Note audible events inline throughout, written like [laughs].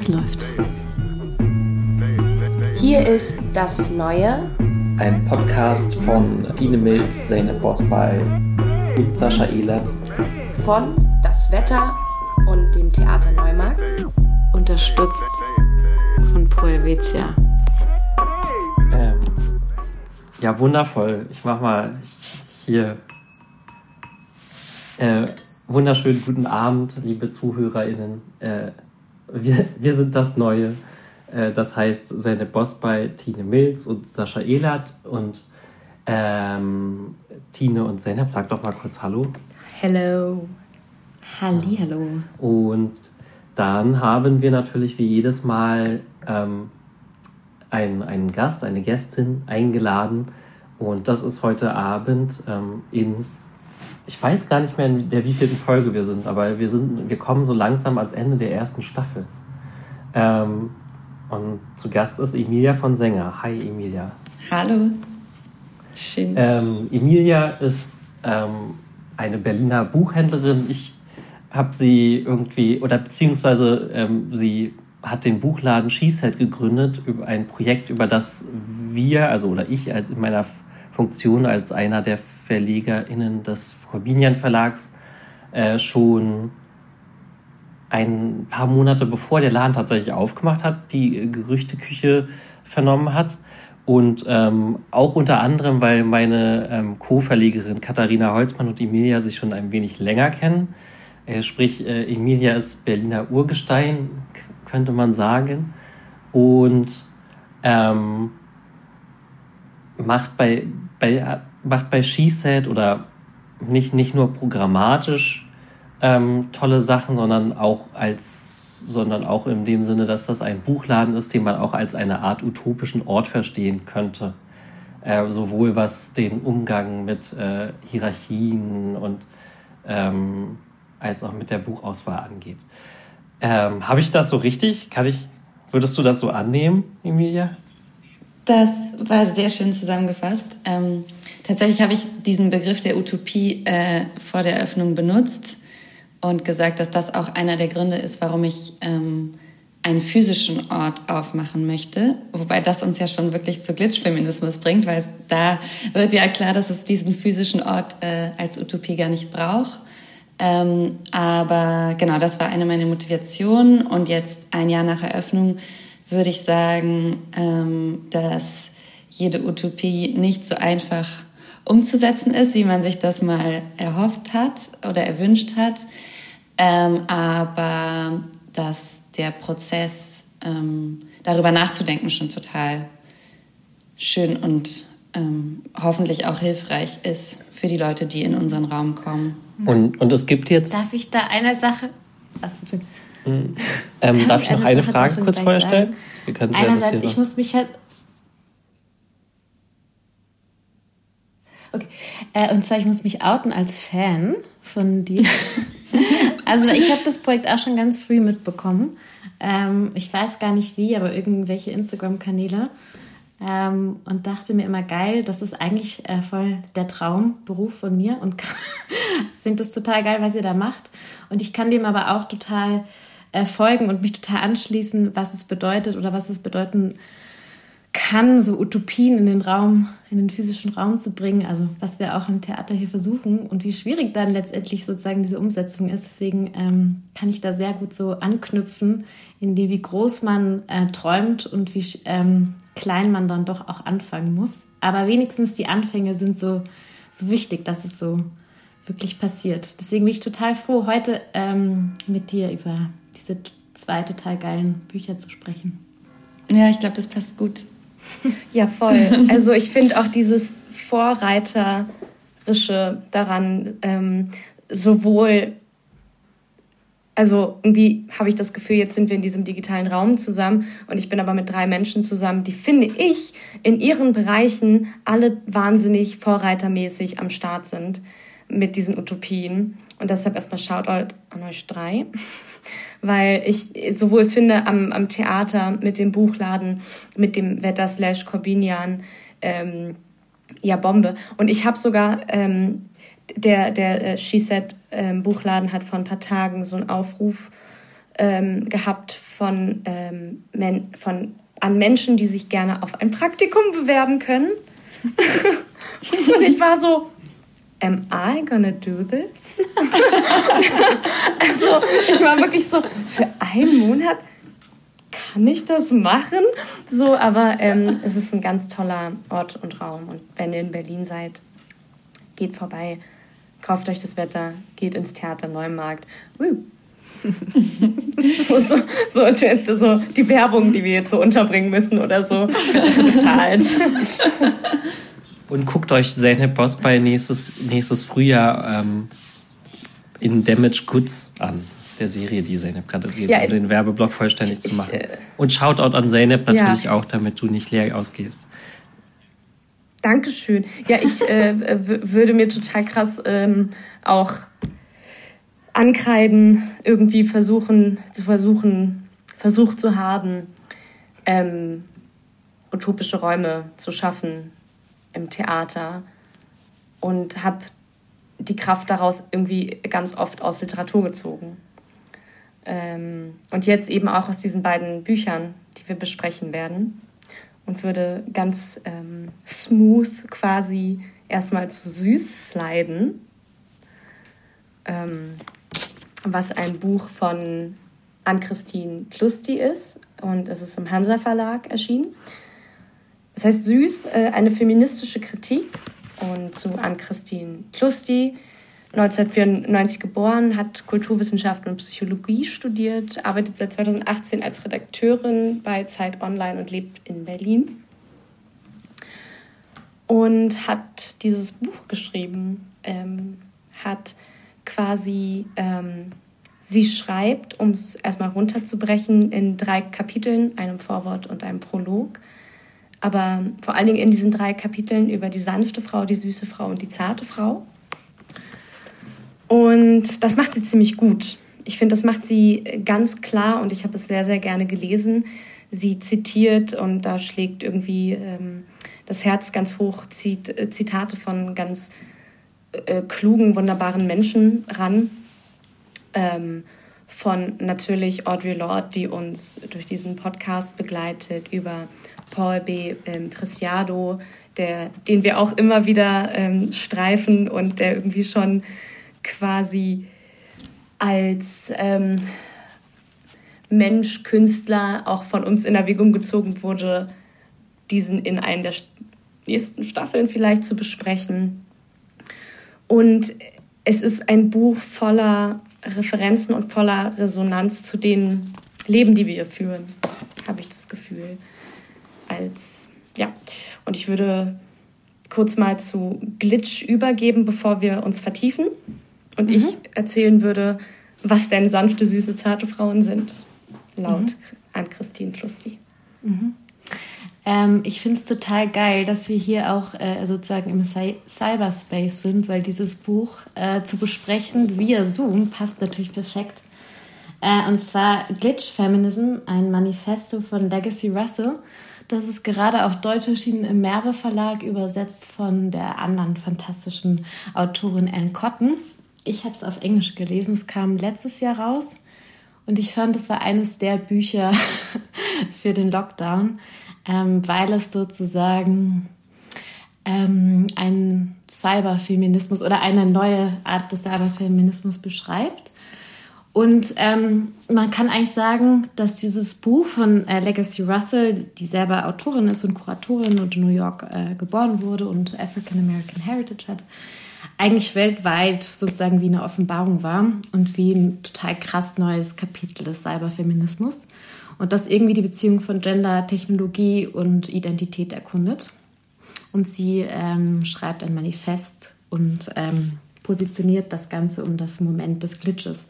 Es läuft. Hier ist das Neue. Ein Podcast von Dine Milz, Zeynep Bosbal und Sascha Ehlert. Von Das Wetter und dem Theater Neumarkt. Unterstützt von Pro Helvetia. Ähm, ja, wundervoll. Ich mach mal hier. Äh, wunderschönen guten Abend, liebe ZuhörerInnen. Äh, wir, wir sind das Neue. Äh, das heißt, seine Boss bei Tine Mills und Sascha Ehlert und ähm, Tine und Zeynep, sag doch mal kurz Hallo. Hello. Hallihallo. Und dann haben wir natürlich wie jedes Mal ähm, einen, einen Gast, eine Gästin eingeladen. Und das ist heute Abend ähm, in, ich weiß gar nicht mehr, in der wievielten Folge wir sind, aber wir, sind, wir kommen so langsam ans Ende der ersten Staffel. Ähm, und zu Gast ist Emilia von Sänger. Hi Emilia. Hallo. Schön. Ähm, Emilia ist ähm, eine Berliner Buchhändlerin. Ich habe sie irgendwie, oder beziehungsweise ähm, sie hat den Buchladen Skiset gegründet, über ein Projekt, über das wir, also oder ich als in meiner Funktion als einer der VerlegerInnen des Corbinian Verlags äh, schon ein paar Monate bevor der Laden tatsächlich aufgemacht hat, die Gerüchteküche vernommen hat. Und ähm, auch unter anderem, weil meine ähm, Co-Verlegerin Katharina Holzmann und Emilia sich schon ein wenig länger kennen. Äh, sprich, äh, Emilia ist Berliner Urgestein, könnte man sagen. Und ähm, macht bei, bei, macht bei SheSet oder nicht, nicht nur programmatisch ähm, tolle Sachen, sondern auch als, sondern auch in dem Sinne, dass das ein Buchladen ist, den man auch als eine Art utopischen Ort verstehen könnte. Äh, sowohl was den Umgang mit äh, Hierarchien und ähm, als auch mit der Buchauswahl angeht. Ähm, Habe ich das so richtig? Kann ich, würdest du das so annehmen, Emilia? Das war sehr schön zusammengefasst. Ähm, tatsächlich habe ich diesen Begriff der Utopie äh, vor der Eröffnung benutzt und gesagt, dass das auch einer der Gründe ist, warum ich ähm, einen physischen Ort aufmachen möchte. Wobei das uns ja schon wirklich zu Glitchfeminismus bringt, weil da wird ja klar, dass es diesen physischen Ort äh, als Utopie gar nicht braucht. Ähm, aber genau, das war eine meiner Motivationen. Und jetzt ein Jahr nach Eröffnung würde ich sagen, ähm, dass jede Utopie nicht so einfach umzusetzen ist, wie man sich das mal erhofft hat oder erwünscht hat. Ähm, aber dass der Prozess, ähm, darüber nachzudenken, schon total schön und ähm, hoffentlich auch hilfreich ist für die Leute, die in unseren Raum kommen. Und, und es gibt jetzt. Darf ich da eine Sache. Ach, ähm, darf, darf ich noch eine, eine Frage kurz vorher stellen? Einerseits, ich muss mich halt. Okay. Äh, und zwar, ich muss mich outen als Fan von dir. [laughs] also, ich habe das Projekt auch schon ganz früh mitbekommen. Ähm, ich weiß gar nicht wie, aber irgendwelche Instagram-Kanäle. Ähm, und dachte mir immer geil, das ist eigentlich äh, voll der Traumberuf von mir und [laughs] finde das total geil, was ihr da macht. Und ich kann dem aber auch total äh, folgen und mich total anschließen, was es bedeutet oder was es bedeuten kann, so Utopien in den Raum, in den physischen Raum zu bringen. Also was wir auch im Theater hier versuchen und wie schwierig dann letztendlich sozusagen diese Umsetzung ist. Deswegen ähm, kann ich da sehr gut so anknüpfen, in die wie groß man äh, träumt und wie ähm, klein man dann doch auch anfangen muss. Aber wenigstens die Anfänge sind so, so wichtig, dass es so wirklich passiert. Deswegen bin ich total froh, heute ähm, mit dir über diese zwei total geilen Bücher zu sprechen. Ja, ich glaube, das passt gut. [laughs] Ja, voll. Also ich finde auch dieses Vorreiterische daran, ähm, sowohl, also irgendwie habe ich das Gefühl, jetzt sind wir in diesem digitalen Raum zusammen und ich bin aber mit drei Menschen zusammen, die finde ich in ihren Bereichen alle wahnsinnig vorreitermäßig am Start sind mit diesen Utopien. Und deshalb erstmal Shoutout an euch drei, weil ich sowohl finde am, am Theater mit dem Buchladen, mit dem Wetter slash Corbinian, ähm, ja, Bombe. Und ich habe sogar, ähm, der, der äh, She Said ähm, Buchladen hat vor ein paar Tagen so einen Aufruf ähm, gehabt von, ähm, men von, an Menschen, die sich gerne auf ein Praktikum bewerben können. [laughs] und ich war so, am I gonna do this? [laughs] also ich war wirklich so, für einen Monat kann ich das machen? So, aber ähm, es ist ein ganz toller Ort und Raum. Und wenn ihr in Berlin seid, geht vorbei, kauft euch das Wetter, geht ins Theater Neumarkt. Uh. [laughs] so, so, so, die Werbung, die wir jetzt so unterbringen müssen oder so, bezahlt. [laughs] Und guckt euch Zeynep Boss bei nächstes, nächstes Frühjahr ähm, in Damage Goods an der Serie, die Zeynep gerade dreht, ja, um den Werbeblock vollständig ich, zu machen. Ich, äh, Und Shoutout an Zeynep natürlich ja. auch, damit du nicht leer ausgehst. Dankeschön. Ja, ich äh, würde mir total krass ähm, auch ankreiden, irgendwie versuchen, zu versuchen, versucht zu haben, ähm, utopische Räume zu schaffen im Theater und habe die Kraft daraus irgendwie ganz oft aus Literatur gezogen. Ähm, und jetzt eben auch aus diesen beiden Büchern, die wir besprechen werden. Und würde ganz ähm, smooth quasi erstmal zu süß sliden. Ähm, was ein Buch von Ann-Christine Klusti ist. Und es ist im Hansa Verlag erschienen. Das heißt Süß, äh, eine feministische Kritik. Und zu Ann-Christine Klusti 1994 geboren, hat Kulturwissenschaften und Psychologie studiert, arbeitet seit 2018 als Redakteurin bei Zeit Online und lebt in Berlin. Und hat dieses Buch geschrieben, ähm, hat quasi, ähm, sie schreibt, um es erstmal runterzubrechen, in drei Kapiteln, einem Vorwort und einem Prolog. Aber vor allen Dingen in diesen drei Kapiteln über die sanfte Frau, die süße Frau und die zarte Frau. Und das macht sie ziemlich gut. Ich finde, das macht sie ganz klar und ich habe es sehr, sehr gerne gelesen. Sie zitiert und da schlägt irgendwie ähm, das Herz ganz hoch, zieht äh, Zitate von ganz äh, klugen, wunderbaren Menschen ran. Ähm, von natürlich Audre Lorde, die uns durch diesen Podcast begleitet, über Paul B. Ähm, Preciado, der, den wir auch immer wieder ähm, streifen und der irgendwie schon quasi als ähm, Mensch, Künstler auch von uns in Erwägung gezogen wurde, diesen in einer der nächsten Staffeln vielleicht zu besprechen. Und es ist ein Buch voller Referenzen und voller Resonanz zu den Leben, die wir hier führen, habe ich das Gefühl. Als, ja, und ich würde kurz mal zu Glitch übergeben, bevor wir uns vertiefen und mhm. ich erzählen würde, was denn sanfte, süße, zarte Frauen sind, laut mhm. an Christine Klusti. Mhm. Ähm, ich finde es total geil, dass wir hier auch äh, sozusagen im Cy Cyberspace sind, weil dieses Buch äh, zu besprechen via Zoom passt natürlich perfekt. Äh, und zwar Glitch Feminism, ein Manifesto von Legacy Russell. Das ist gerade auf Deutsch erschienen im Merve Verlag, übersetzt von der anderen fantastischen Autorin Anne Cotton ich habe es auf Englisch gelesen. Es kam letztes Jahr raus und ich fand, es war eines der Bücher [laughs] für den Lockdown, ähm, weil es sozusagen ähm, einen Cyberfeminismus oder eine neue Art des Cyberfeminismus beschreibt. Und ähm, man kann eigentlich sagen, dass dieses Buch von äh, Legacy Russell, die selber Autorin ist und Kuratorin und in New York äh, geboren wurde und African American Heritage hat, eigentlich weltweit sozusagen wie eine Offenbarung war und wie ein total krass neues Kapitel des Cyberfeminismus und das irgendwie die Beziehung von Gender, Technologie und Identität erkundet. Und sie ähm, schreibt ein Manifest und ähm, positioniert das Ganze um das Moment des Glitches.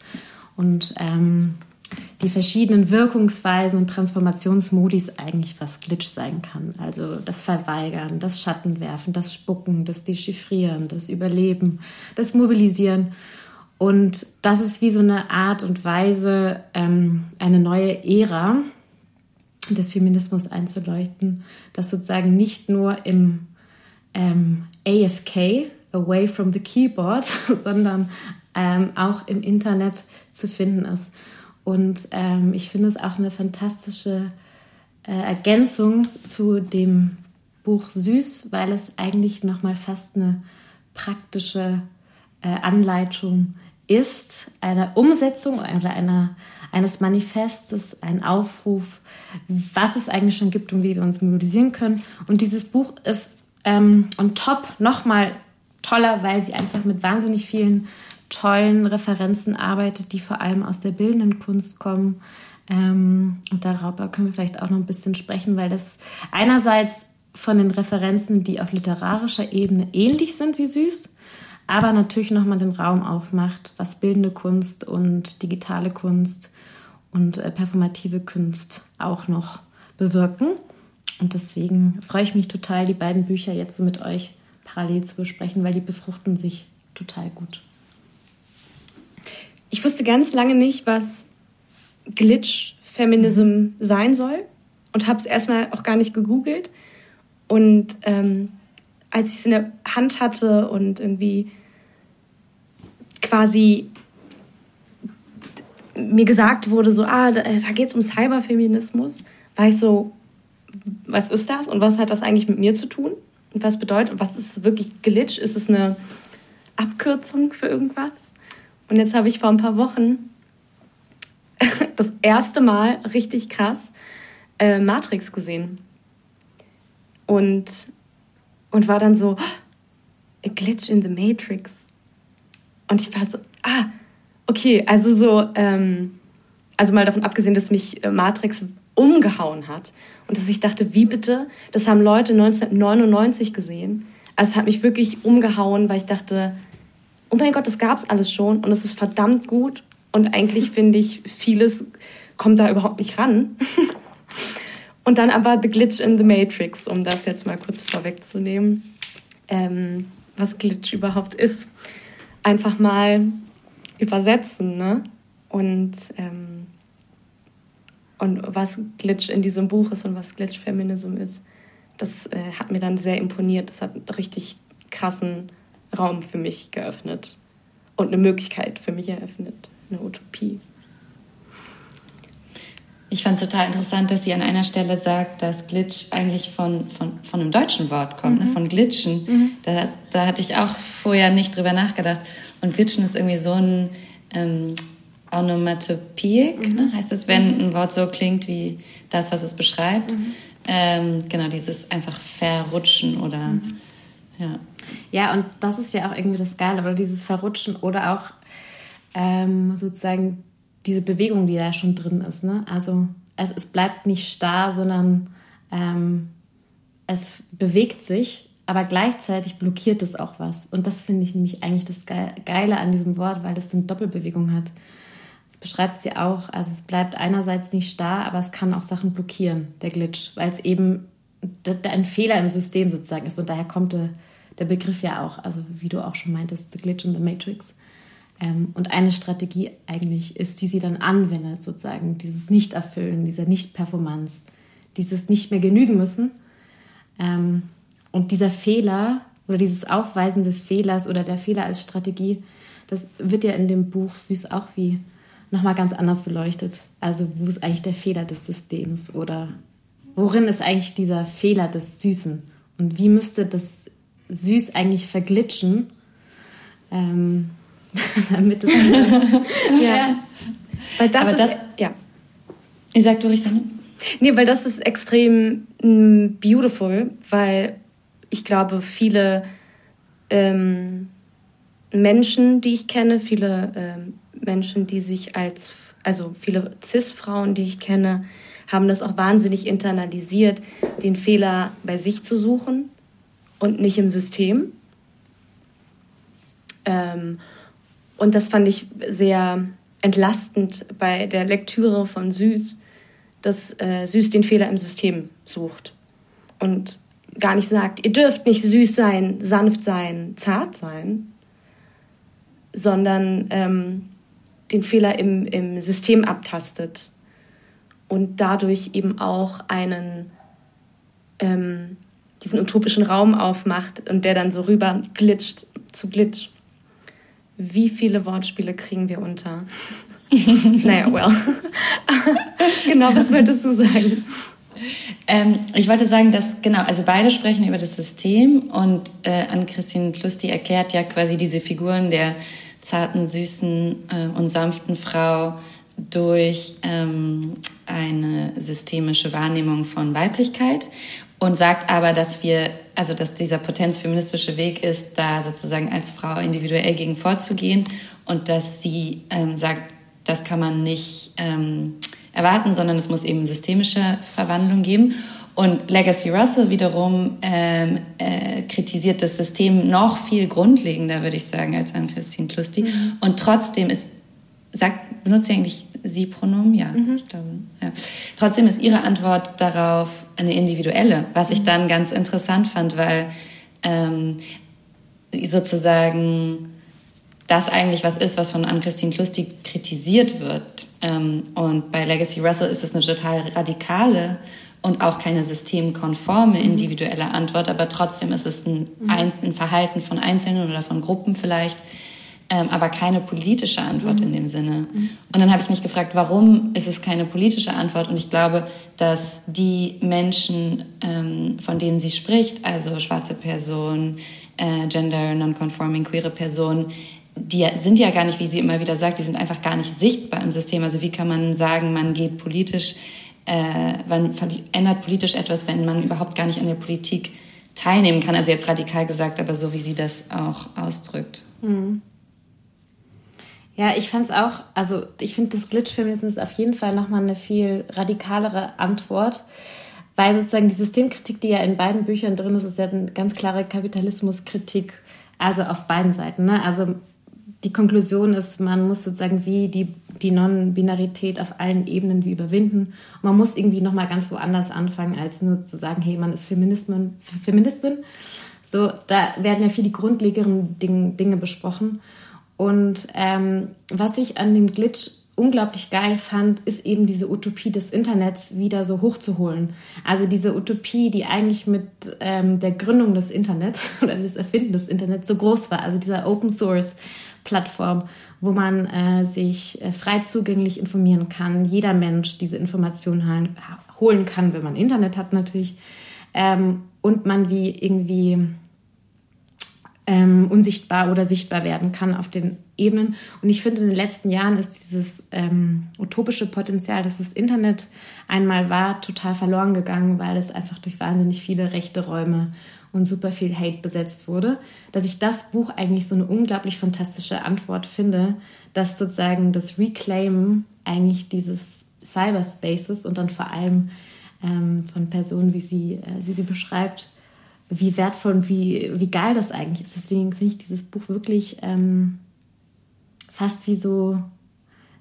Und ähm, die verschiedenen Wirkungsweisen und Transformationsmodis eigentlich was Glitch sein kann. Also das Verweigern, das Schattenwerfen, das Spucken, das Dechiffrieren, das Überleben, das Mobilisieren. Und das ist wie so eine Art und Weise, ähm, eine neue Ära des Feminismus einzuleuchten, das sozusagen nicht nur im ähm, AFK, away from the keyboard, [laughs] sondern ähm, auch im Internet zu finden ist. Und ähm, ich finde es auch eine fantastische äh, Ergänzung zu dem Buch Süß, weil es eigentlich nochmal fast eine praktische äh, Anleitung ist, eine Umsetzung oder einer, eines Manifestes, ein Aufruf, was es eigentlich schon gibt und wie wir uns mobilisieren können. Und dieses Buch ist ähm, on top nochmal toller, weil sie einfach mit wahnsinnig vielen tollen Referenzen arbeitet, die vor allem aus der bildenden Kunst kommen. Ähm, und darüber können wir vielleicht auch noch ein bisschen sprechen, weil das einerseits von den Referenzen, die auf literarischer Ebene ähnlich sind wie Süß, aber natürlich nochmal den Raum aufmacht, was bildende Kunst und digitale Kunst und äh, performative Kunst auch noch bewirken. Und deswegen freue ich mich total, die beiden Bücher jetzt so mit euch parallel zu besprechen, weil die befruchten sich total gut. Ich wusste ganz lange nicht, was Glitch-Feminism sein soll und habe es erstmal auch gar nicht gegoogelt. Und ähm, als ich es in der Hand hatte und irgendwie quasi mir gesagt wurde, so, ah, da, da geht es um Cyberfeminismus, war ich so, was ist das und was hat das eigentlich mit mir zu tun? Und was bedeutet, was ist wirklich Glitch? Ist es eine Abkürzung für irgendwas? Und jetzt habe ich vor ein paar Wochen [laughs] das erste Mal richtig krass äh, Matrix gesehen. Und, und war dann so, [gasps] a glitch in the Matrix. Und ich war so, ah, okay, also so, ähm, also mal davon abgesehen, dass mich äh, Matrix umgehauen hat und dass ich dachte, wie bitte? Das haben Leute 1999 gesehen. Also es hat mich wirklich umgehauen, weil ich dachte, oh mein Gott, das gab es alles schon und es ist verdammt gut. Und eigentlich [laughs] finde ich, vieles kommt da überhaupt nicht ran. [laughs] und dann aber The Glitch in the Matrix, um das jetzt mal kurz vorwegzunehmen, ähm, was Glitch überhaupt ist. Einfach mal übersetzen, ne? Und, ähm, und was Glitch in diesem Buch ist und was Glitch Feminism ist, das äh, hat mir dann sehr imponiert. Das hat richtig krassen Raum für mich geöffnet und eine Möglichkeit für mich eröffnet, eine Utopie. Ich fand es total interessant, dass sie an einer Stelle sagt, dass Glitch eigentlich von, von, von einem deutschen Wort kommt, ne? mhm. ne? von Glitschen. Mhm. Da, da hatte ich auch vorher nicht drüber nachgedacht. Und Glitschen ist irgendwie so ein ähm, Onomatopoeik, mhm. ne? heißt es, wenn mhm. ein Wort so klingt wie das, was es beschreibt. Mhm. Ähm, genau, dieses einfach verrutschen oder mhm. ja. Ja, und das ist ja auch irgendwie das Geile, oder dieses Verrutschen oder auch ähm, sozusagen diese Bewegung, die da schon drin ist. Ne? Also es, es bleibt nicht starr, sondern ähm, es bewegt sich, aber gleichzeitig blockiert es auch was. Und das finde ich nämlich eigentlich das Geile an diesem Wort, weil es eine Doppelbewegung hat. Das beschreibt sie auch. Also es bleibt einerseits nicht starr, aber es kann auch Sachen blockieren, der Glitch, weil es eben ein Fehler im System sozusagen ist. Und daher kommt der, der Begriff ja auch, also wie du auch schon meintest, The Glitch in the Matrix. Ähm, und eine Strategie eigentlich ist, die sie dann anwendet, sozusagen, dieses Nicht-Erfüllen, dieser Nicht-Performance, dieses nicht mehr genügen müssen. Ähm, und dieser Fehler oder dieses Aufweisen des Fehlers oder der Fehler als Strategie, das wird ja in dem Buch Süß auch wie nochmal ganz anders beleuchtet. Also wo ist eigentlich der Fehler des Systems oder worin ist eigentlich dieser Fehler des Süßen und wie müsste das Süß eigentlich verglitschen, ähm, [laughs] damit es. [laughs] ja. Weil das Aber ist. Das, ja. Ihr sagt du, Richard? Nee, weil das ist extrem mm, beautiful, weil ich glaube, viele ähm, Menschen, die ich kenne, viele ähm, Menschen, die sich als, also viele CIS-Frauen, die ich kenne, haben das auch wahnsinnig internalisiert, den Fehler bei sich zu suchen und nicht im System. Ähm, und das fand ich sehr entlastend bei der Lektüre von Süß, dass äh, Süß den Fehler im System sucht und gar nicht sagt, ihr dürft nicht süß sein, sanft sein, zart sein, sondern ähm, den Fehler im, im System abtastet und dadurch eben auch einen ähm, diesen utopischen Raum aufmacht und der dann so rüber glitscht zu Glitch. Wie viele Wortspiele kriegen wir unter? [laughs] naja, well. [laughs] genau, was wolltest du sagen? Ähm, ich wollte sagen, dass genau, also beide sprechen über das System und äh, Ann-Christine Klusti erklärt ja quasi diese Figuren der zarten, süßen äh, und sanften Frau durch ähm, eine systemische Wahrnehmung von Weiblichkeit und sagt aber, dass wir, also dass dieser potenzfeministische Weg ist, da sozusagen als Frau individuell gegen vorzugehen und dass sie ähm, sagt, das kann man nicht ähm, erwarten, sondern es muss eben systemische Verwandlung geben. Und Legacy Russell wiederum ähm, äh, kritisiert das System noch viel grundlegender, würde ich sagen, als Anne-Christine Klusti. Mhm. Und trotzdem ist, sagt, benutzt sie eigentlich Sie-Pronomen? Ja, mhm. ich glaube. Ja. Trotzdem ist ihre Antwort darauf eine individuelle, was ich mhm. dann ganz interessant fand, weil ähm, sozusagen das eigentlich was ist, was von Anne-Christine Klusti kritisiert wird. Ähm, und bei Legacy Russell ist es eine total radikale und auch keine systemkonforme mhm. individuelle Antwort, aber trotzdem ist es ein, mhm. ein Verhalten von Einzelnen oder von Gruppen vielleicht, ähm, aber keine politische Antwort mhm. in dem Sinne. Mhm. Und dann habe ich mich gefragt, warum ist es keine politische Antwort? Und ich glaube, dass die Menschen, ähm, von denen sie spricht, also schwarze Personen, äh, gender non-conforming queere Personen, die sind ja gar nicht, wie sie immer wieder sagt, die sind einfach gar nicht sichtbar im System. Also wie kann man sagen, man geht politisch, äh, man ändert politisch etwas, wenn man überhaupt gar nicht an der Politik teilnehmen kann. Also jetzt radikal gesagt, aber so wie sie das auch ausdrückt. Mhm. Ja, ich fand es auch, also ich finde das Glitch-Feminismus auf jeden Fall nochmal eine viel radikalere Antwort, weil sozusagen die Systemkritik, die ja in beiden Büchern drin ist, ist ja eine ganz klare Kapitalismuskritik, also auf beiden Seiten. Ne? Also die Konklusion ist, man muss sozusagen wie die, die Non-Binarität auf allen Ebenen wie überwinden. Man muss irgendwie nochmal ganz woanders anfangen, als nur zu sagen, hey, man ist Feministin. So, da werden ja viel die grundlegenden Dinge besprochen. Und ähm, was ich an dem Glitch unglaublich geil fand, ist eben diese Utopie des Internets wieder so hochzuholen. Also diese Utopie, die eigentlich mit ähm, der Gründung des Internets [laughs] oder des Erfinden des Internets so groß war. Also dieser Open Source Plattform, wo man äh, sich äh, frei zugänglich informieren kann, jeder Mensch diese Informationen holen kann, wenn man Internet hat natürlich, ähm, und man wie irgendwie ähm, unsichtbar oder sichtbar werden kann auf den Ebenen. Und ich finde, in den letzten Jahren ist dieses ähm, utopische Potenzial, dass das Internet einmal war, total verloren gegangen, weil es einfach durch wahnsinnig viele rechte Räume und super viel Hate besetzt wurde, dass ich das Buch eigentlich so eine unglaublich fantastische Antwort finde, dass sozusagen das Reclaim eigentlich dieses Cyberspaces und dann vor allem ähm, von Personen, wie sie, äh, sie sie beschreibt, wie wertvoll und wie, wie geil das eigentlich ist. Deswegen finde ich dieses Buch wirklich ähm, fast wie so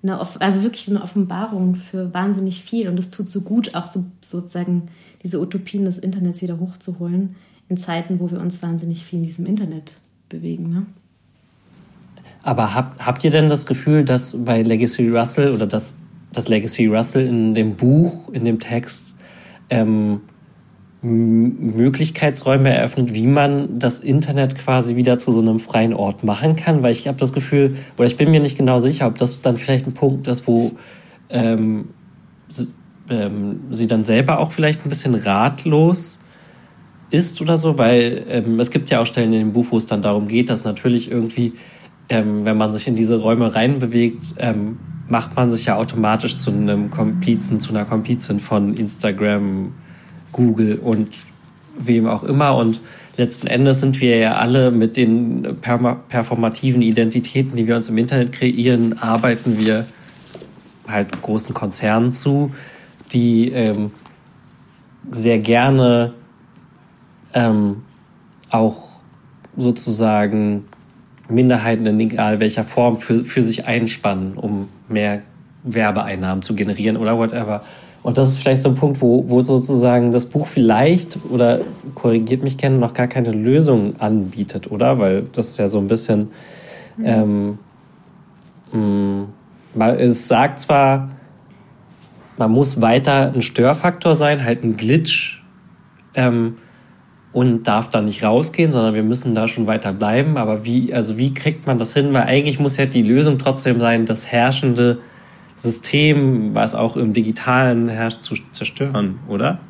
eine, also wirklich eine Offenbarung für wahnsinnig viel und es tut so gut, auch so, sozusagen diese Utopien des Internets wieder hochzuholen in Zeiten, wo wir uns wahnsinnig viel in diesem Internet bewegen. Ne? Aber habt, habt ihr denn das Gefühl, dass bei Legacy Russell oder dass das Legacy Russell in dem Buch, in dem Text ähm, Möglichkeitsräume eröffnet, wie man das Internet quasi wieder zu so einem freien Ort machen kann? Weil ich habe das Gefühl, oder ich bin mir nicht genau sicher, ob das dann vielleicht ein Punkt ist, wo ähm, sie, ähm, sie dann selber auch vielleicht ein bisschen ratlos ist oder so, weil ähm, es gibt ja auch Stellen in dem Buch, wo es dann darum geht, dass natürlich irgendwie, ähm, wenn man sich in diese Räume reinbewegt, ähm, macht man sich ja automatisch zu einem Komplizen, zu einer Komplizin von Instagram, Google und wem auch immer. Und letzten Endes sind wir ja alle mit den performativen Identitäten, die wir uns im Internet kreieren, arbeiten wir halt großen Konzernen zu, die ähm, sehr gerne ähm, auch sozusagen Minderheiten in egal welcher Form für, für sich einspannen, um mehr Werbeeinnahmen zu generieren oder whatever. Und das ist vielleicht so ein Punkt, wo, wo sozusagen das Buch vielleicht, oder korrigiert mich gerne, noch gar keine Lösung anbietet, oder? Weil das ist ja so ein bisschen, mhm. ähm, mh, mm, es sagt zwar, man muss weiter ein Störfaktor sein, halt ein Glitch, ähm, und darf da nicht rausgehen, sondern wir müssen da schon weiter bleiben. Aber wie, also wie kriegt man das hin? Weil eigentlich muss ja die Lösung trotzdem sein, das herrschende System, was auch im Digitalen herrscht, zu zerstören, oder?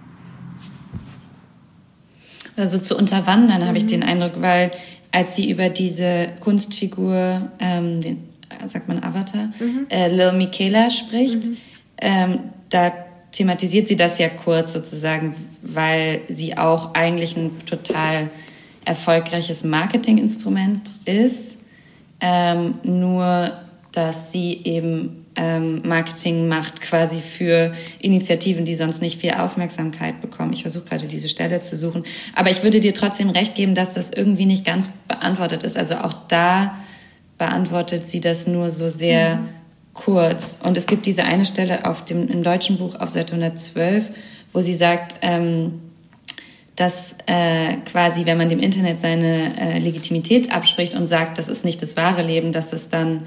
Also zu unterwandern, mhm. habe ich den Eindruck, weil als sie über diese Kunstfigur, ähm, den, sagt man Avatar, mhm. äh, Lil Michaela spricht, mhm. ähm, da thematisiert sie das ja kurz sozusagen, weil sie auch eigentlich ein total erfolgreiches Marketinginstrument ist. Ähm, nur, dass sie eben ähm, Marketing macht quasi für Initiativen, die sonst nicht viel Aufmerksamkeit bekommen. Ich versuche gerade diese Stelle zu suchen. Aber ich würde dir trotzdem recht geben, dass das irgendwie nicht ganz beantwortet ist. Also auch da beantwortet sie das nur so sehr mhm. kurz. Und es gibt diese eine Stelle auf dem, im deutschen Buch auf Seite 112, wo sie sagt, ähm, dass äh, quasi, wenn man dem Internet seine äh, Legitimität abspricht und sagt, das ist nicht das wahre Leben, dass es dann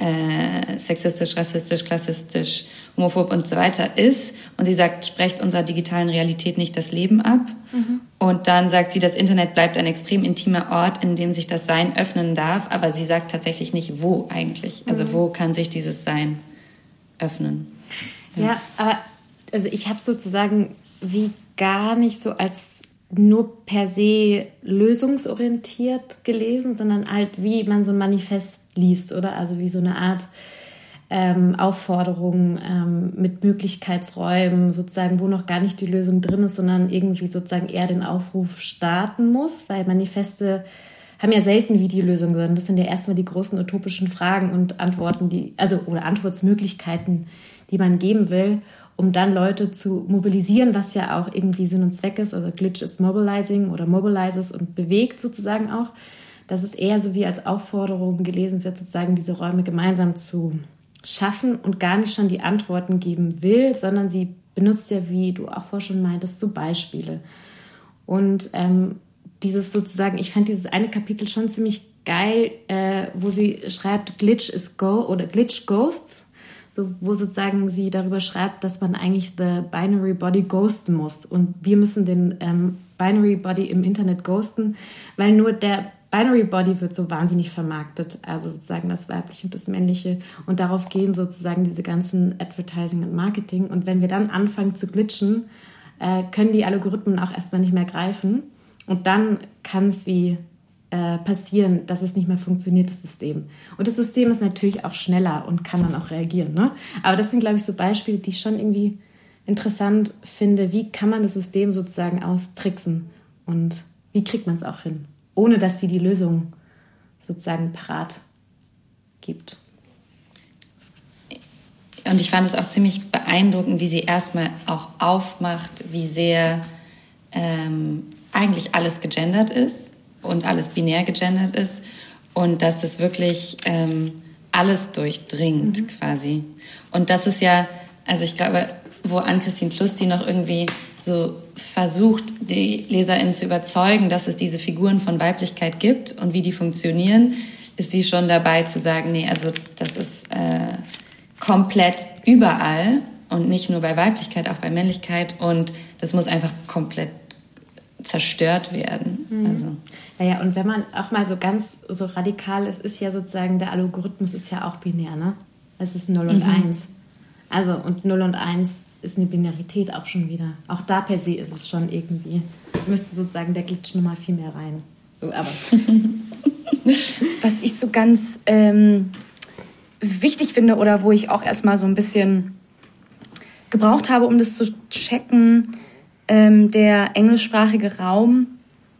äh, sexistisch, rassistisch, klassistisch, homophob und so weiter ist. Und sie sagt, sprecht unserer digitalen Realität nicht das Leben ab. Mhm. Und dann sagt sie, das Internet bleibt ein extrem intimer Ort, in dem sich das Sein öffnen darf. Aber sie sagt tatsächlich nicht, wo eigentlich. Also mhm. wo kann sich dieses Sein öffnen. Ja, ja aber also ich habe sozusagen wie gar nicht so als nur per se lösungsorientiert gelesen, sondern halt wie man so ein Manifest liest, oder? Also wie so eine Art ähm, Aufforderung ähm, mit Möglichkeitsräumen, sozusagen, wo noch gar nicht die Lösung drin ist, sondern irgendwie sozusagen eher den Aufruf starten muss, weil Manifeste haben ja selten wie die Lösung, sondern das sind ja erstmal die großen utopischen Fragen und Antworten, die, also oder Antwortmöglichkeiten, die man geben will um dann Leute zu mobilisieren, was ja auch irgendwie Sinn und Zweck ist. Also Glitch ist Mobilizing oder Mobilizes und bewegt sozusagen auch. Dass es eher so wie als Aufforderung gelesen wird, sozusagen diese Räume gemeinsam zu schaffen und gar nicht schon die Antworten geben will, sondern sie benutzt ja, wie du auch vorher schon meintest, so Beispiele. Und ähm, dieses sozusagen, ich fand dieses eine Kapitel schon ziemlich geil, äh, wo sie schreibt, Glitch is Go oder Glitch Ghosts so, wo sozusagen sie darüber schreibt, dass man eigentlich the binary body ghosten muss. Und wir müssen den ähm, binary body im Internet ghosten, weil nur der Binary Body wird so wahnsinnig vermarktet, also sozusagen das weibliche und das männliche. Und darauf gehen sozusagen diese ganzen Advertising und Marketing. Und wenn wir dann anfangen zu glitchen, äh, können die Algorithmen auch erstmal nicht mehr greifen. Und dann kann es wie äh, passieren, dass es nicht mehr funktioniert, das System. Und das System ist natürlich auch schneller und kann dann auch reagieren. Ne? Aber das sind, glaube ich, so Beispiele, die ich schon irgendwie interessant finde. Wie kann man das System sozusagen austricksen und wie kriegt man es auch hin, ohne dass die die Lösung sozusagen parat gibt. Und ich fand es auch ziemlich beeindruckend, wie sie erstmal auch aufmacht, wie sehr ähm, eigentlich alles gegendert ist und alles binär gegendert ist und dass es wirklich ähm, alles durchdringt mhm. quasi. Und das ist ja, also ich glaube, wo Ann-Christine Klusti noch irgendwie so versucht, die LeserInnen zu überzeugen, dass es diese Figuren von Weiblichkeit gibt und wie die funktionieren, ist sie schon dabei zu sagen, nee, also das ist äh, komplett überall und nicht nur bei Weiblichkeit, auch bei Männlichkeit und das muss einfach komplett zerstört werden. Mhm. Also. Ja, ja, und wenn man auch mal so ganz so radikal ist, ist ja sozusagen der Algorithmus ist ja auch binär, ne? Es ist 0 und mhm. 1. Also, und 0 und 1 ist eine Binarität auch schon wieder. Auch da per se ist es schon irgendwie, müsste sozusagen der Glitch nochmal viel mehr rein. So, aber. [laughs] Was ich so ganz ähm, wichtig finde oder wo ich auch erstmal so ein bisschen gebraucht habe, um das zu checken, ähm, der englischsprachige Raum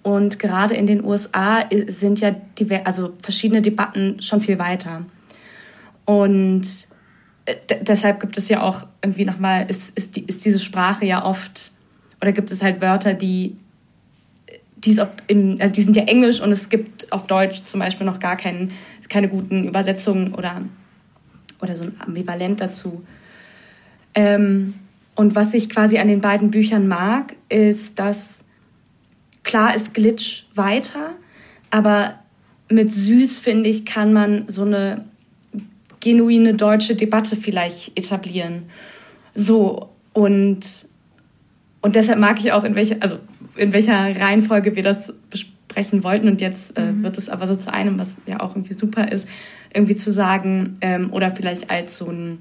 und gerade in den USA sind ja die, also verschiedene Debatten schon viel weiter. Und äh, deshalb gibt es ja auch irgendwie nochmal, ist, ist, die, ist diese Sprache ja oft, oder gibt es halt Wörter, die, die, ist oft in, also die sind ja Englisch und es gibt auf Deutsch zum Beispiel noch gar kein, keine guten Übersetzungen oder, oder so ein Ambivalent dazu. Ähm, und was ich quasi an den beiden Büchern mag, ist, dass klar ist Glitch weiter, aber mit Süß, finde ich, kann man so eine genuine deutsche Debatte vielleicht etablieren. So, und, und deshalb mag ich auch, in, welche, also in welcher Reihenfolge wir das besprechen wollten. Und jetzt äh, mhm. wird es aber so zu einem, was ja auch irgendwie super ist, irgendwie zu sagen, ähm, oder vielleicht als so ein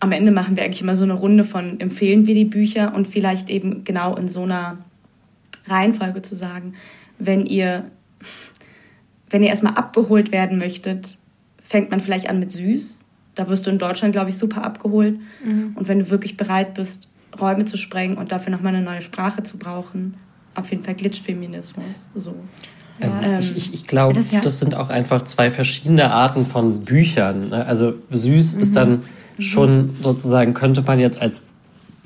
am Ende machen wir eigentlich immer so eine Runde von empfehlen wir die Bücher und vielleicht eben genau in so einer Reihenfolge zu sagen, wenn ihr, wenn ihr erstmal abgeholt werden möchtet, fängt man vielleicht an mit süß. Da wirst du in Deutschland, glaube ich, super abgeholt. Mhm. Und wenn du wirklich bereit bist, Räume zu sprengen und dafür nochmal eine neue Sprache zu brauchen, auf jeden Fall Glitchfeminismus. So. Ähm, ähm, ich, ich, ich glaube, das, ja. das, sind auch einfach zwei verschiedene Arten von Büchern. Ne? Also süß mhm. ist dann. Schon sozusagen, könnte man jetzt als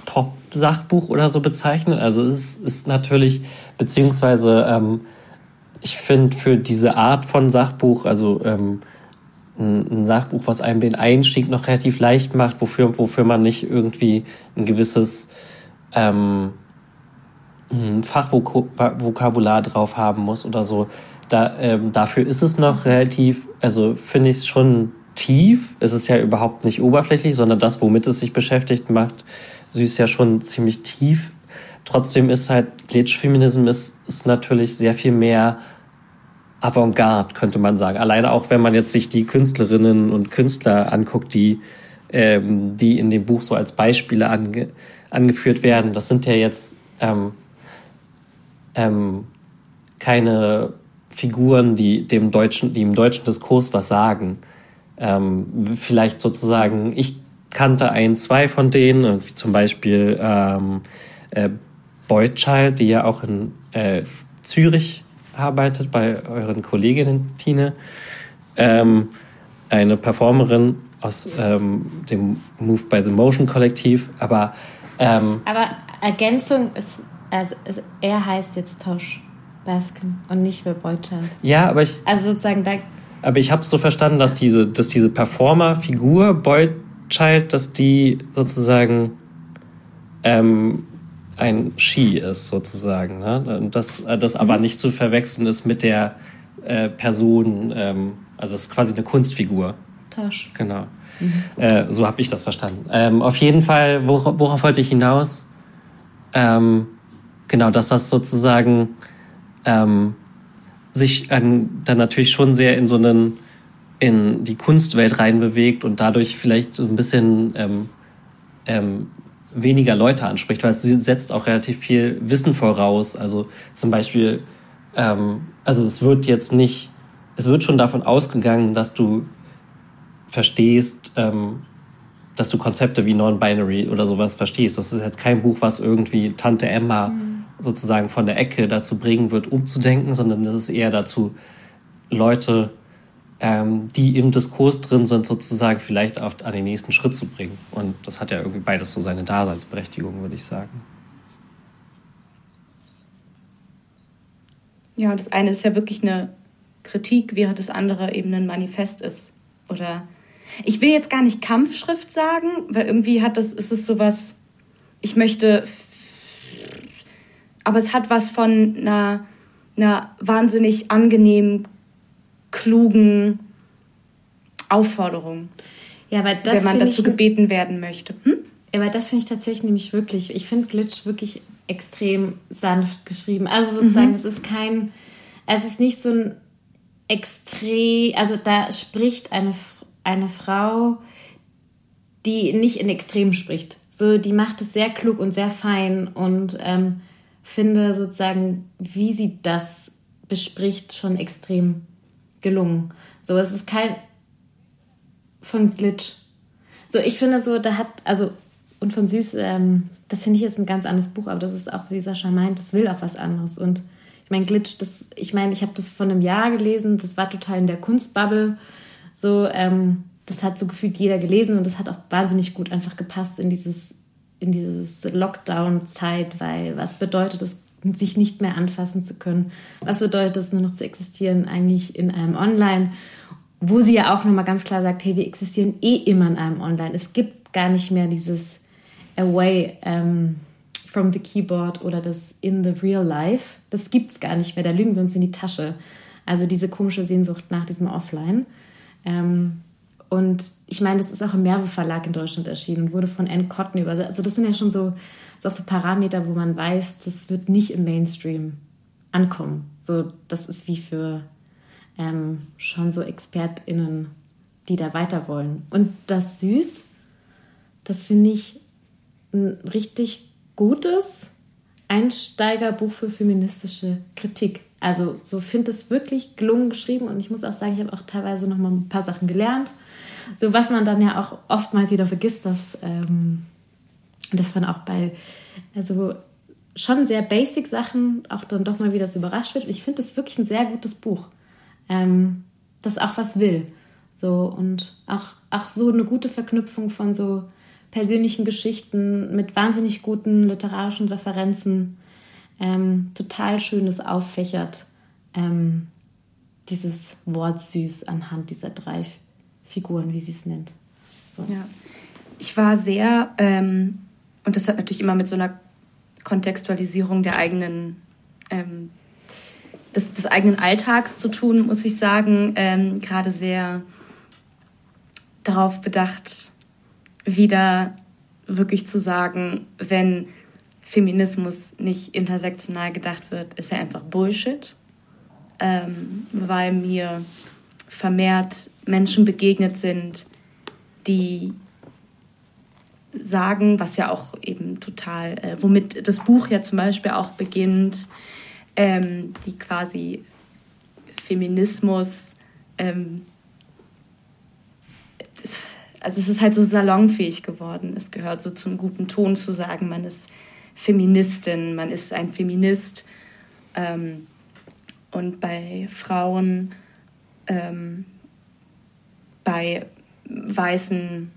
Pop-Sachbuch oder so bezeichnen. Also es ist natürlich, beziehungsweise ähm, ich finde für diese Art von Sachbuch, also ähm, ein, Sachbuch, was einem den Einstieg noch relativ leicht macht, wofür, wofür man nicht irgendwie ein gewisses ähm, Fachvokabular drauf haben muss oder so. Da, ähm, dafür ist es noch relativ, also finde ich es schon tief. Es ist ja überhaupt nicht oberflächlich, sondern das, womit es sich beschäftigt, macht Süß ja schon ziemlich tief. Trotzdem ist halt Glitch-Feminism ist, ist natürlich sehr viel mehr Avantgarde, könnte man sagen. Alleine auch, wenn man jetzt sich die Künstlerinnen und Künstler anguckt, die, ähm, die in dem Buch so als Beispiele ange, angeführt werden. Das sind ja jetzt ähm, ähm, keine Figuren, die dem deutschen, die im deutschen Diskurs was sagen. Ähm, vielleicht sozusagen, ich kannte ein, zwei von denen, irgendwie zum Beispiel ähm, äh, Beutschall, die ja auch in äh, Zürich arbeitet, bei euren Kolleginnen, Tine. Ähm, eine Performerin aus ähm, dem Move by the Motion Kollektiv, aber ähm, aber Ergänzung ist also, er heißt jetzt Tosh Baskin und nicht mehr Beutschand. Ja, aber ich. Also sozusagen da. Aber ich habe so verstanden, dass diese, dass diese Performer-Figur Beutschald, dass die sozusagen ähm, ein Ski ist, sozusagen. Ne? Und dass das aber mhm. nicht zu verwechseln ist mit der äh, Person, ähm, also es ist quasi eine Kunstfigur. Tosh. Genau. Mhm. Äh, so habe ich das verstanden. Ähm, auf jeden Fall, worauf, worauf wollte ich hinaus? Ähm, genau, dass das sozusagen ähm, sich an, dann natürlich schon sehr in so einen in die Kunstwelt reinbewegt und dadurch vielleicht so ein bisschen ähm, ähm, weniger Leute anspricht, weil sie setzt auch relativ viel Wissen voraus. Also zum Beispiel, ähm, also es wird jetzt nicht, es wird schon davon ausgegangen, dass du verstehst, ähm, dass du Konzepte wie Non-Binary oder sowas verstehst. Das ist jetzt kein Buch, was irgendwie Tante Emma mhm. Sozusagen von der Ecke dazu bringen wird, umzudenken, sondern das ist eher dazu, Leute, ähm, die im Diskurs drin sind, sozusagen vielleicht auf, an den nächsten Schritt zu bringen. Und das hat ja irgendwie beides so seine Daseinsberechtigung, würde ich sagen. Ja, das eine ist ja wirklich eine Kritik, während das andere eben ein Manifest ist. Oder ich will jetzt gar nicht Kampfschrift sagen, weil irgendwie hat das, ist es sowas, ich möchte, aber es hat was von einer, einer wahnsinnig angenehmen, klugen Aufforderung. Ja, weil das wenn man dazu gebeten werden möchte. Hm? Ja, weil das finde ich tatsächlich nämlich wirklich, ich finde Glitch wirklich extrem sanft geschrieben. Also sozusagen, mhm. es ist kein, es ist nicht so ein extrem, also da spricht eine eine Frau, die nicht in Extremen spricht. So, die macht es sehr klug und sehr fein und ähm, finde sozusagen, wie sie das bespricht, schon extrem gelungen. So, es ist kein von Glitch. So, ich finde so, da hat, also, und von Süß, ähm, das finde ich jetzt ein ganz anderes Buch, aber das ist auch, wie Sascha meint, das will auch was anderes. Und ich meine, Glitch, das, ich meine, ich habe das vor einem Jahr gelesen, das war total in der Kunstbubble. So, ähm, das hat so gefühlt jeder gelesen und das hat auch wahnsinnig gut einfach gepasst in dieses, in dieses Lockdown-Zeit, weil was bedeutet es, sich nicht mehr anfassen zu können? Was bedeutet es, nur noch zu existieren eigentlich in einem Online? Wo sie ja auch nochmal ganz klar sagt, hey, wir existieren eh immer in einem Online. Es gibt gar nicht mehr dieses Away ähm, from the Keyboard oder das in the real life. Das gibt es gar nicht mehr. Da lügen wir uns in die Tasche. Also diese komische Sehnsucht nach diesem Offline. Ähm, und ich meine, das ist auch im Merve Verlag in Deutschland erschienen und wurde von Anne Cotton übersetzt. Also das sind ja schon so, so Parameter, wo man weiß, das wird nicht im Mainstream ankommen. So, das ist wie für ähm, schon so ExpertInnen, die da weiter wollen. Und das Süß, das finde ich ein richtig gutes Einsteigerbuch für feministische Kritik. Also so finde es wirklich gelungen geschrieben und ich muss auch sagen, ich habe auch teilweise noch mal ein paar Sachen gelernt. So was man dann ja auch oftmals wieder vergisst, dass, ähm, dass man auch bei also schon sehr basic Sachen auch dann doch mal wieder so überrascht wird. Ich finde es wirklich ein sehr gutes Buch, ähm, das auch was will. So und auch, auch so eine gute Verknüpfung von so persönlichen Geschichten mit wahnsinnig guten literarischen Referenzen. Ähm, total schönes auffächert. Ähm, dieses Wort süß anhand dieser drei Figuren, wie sie es nennt. So. Ja. Ich war sehr, ähm, und das hat natürlich immer mit so einer Kontextualisierung der eigenen, ähm, des, des, eigenen Alltags zu tun, muss ich sagen, ähm, gerade sehr darauf bedacht, wieder wirklich zu sagen, wenn Feminismus nicht intersektional gedacht wird, ist er einfach Bullshit, ähm, weil mir vermehrt Menschen begegnet sind, die sagen, was ja auch eben total, äh, womit das Buch ja zum Beispiel auch beginnt, ähm, die quasi Feminismus, ähm, also es ist halt so salonfähig geworden. Es gehört so zum guten Ton zu sagen, man ist Feministin, man ist ein Feminist. Ähm, und bei Frauen, ähm, bei weißen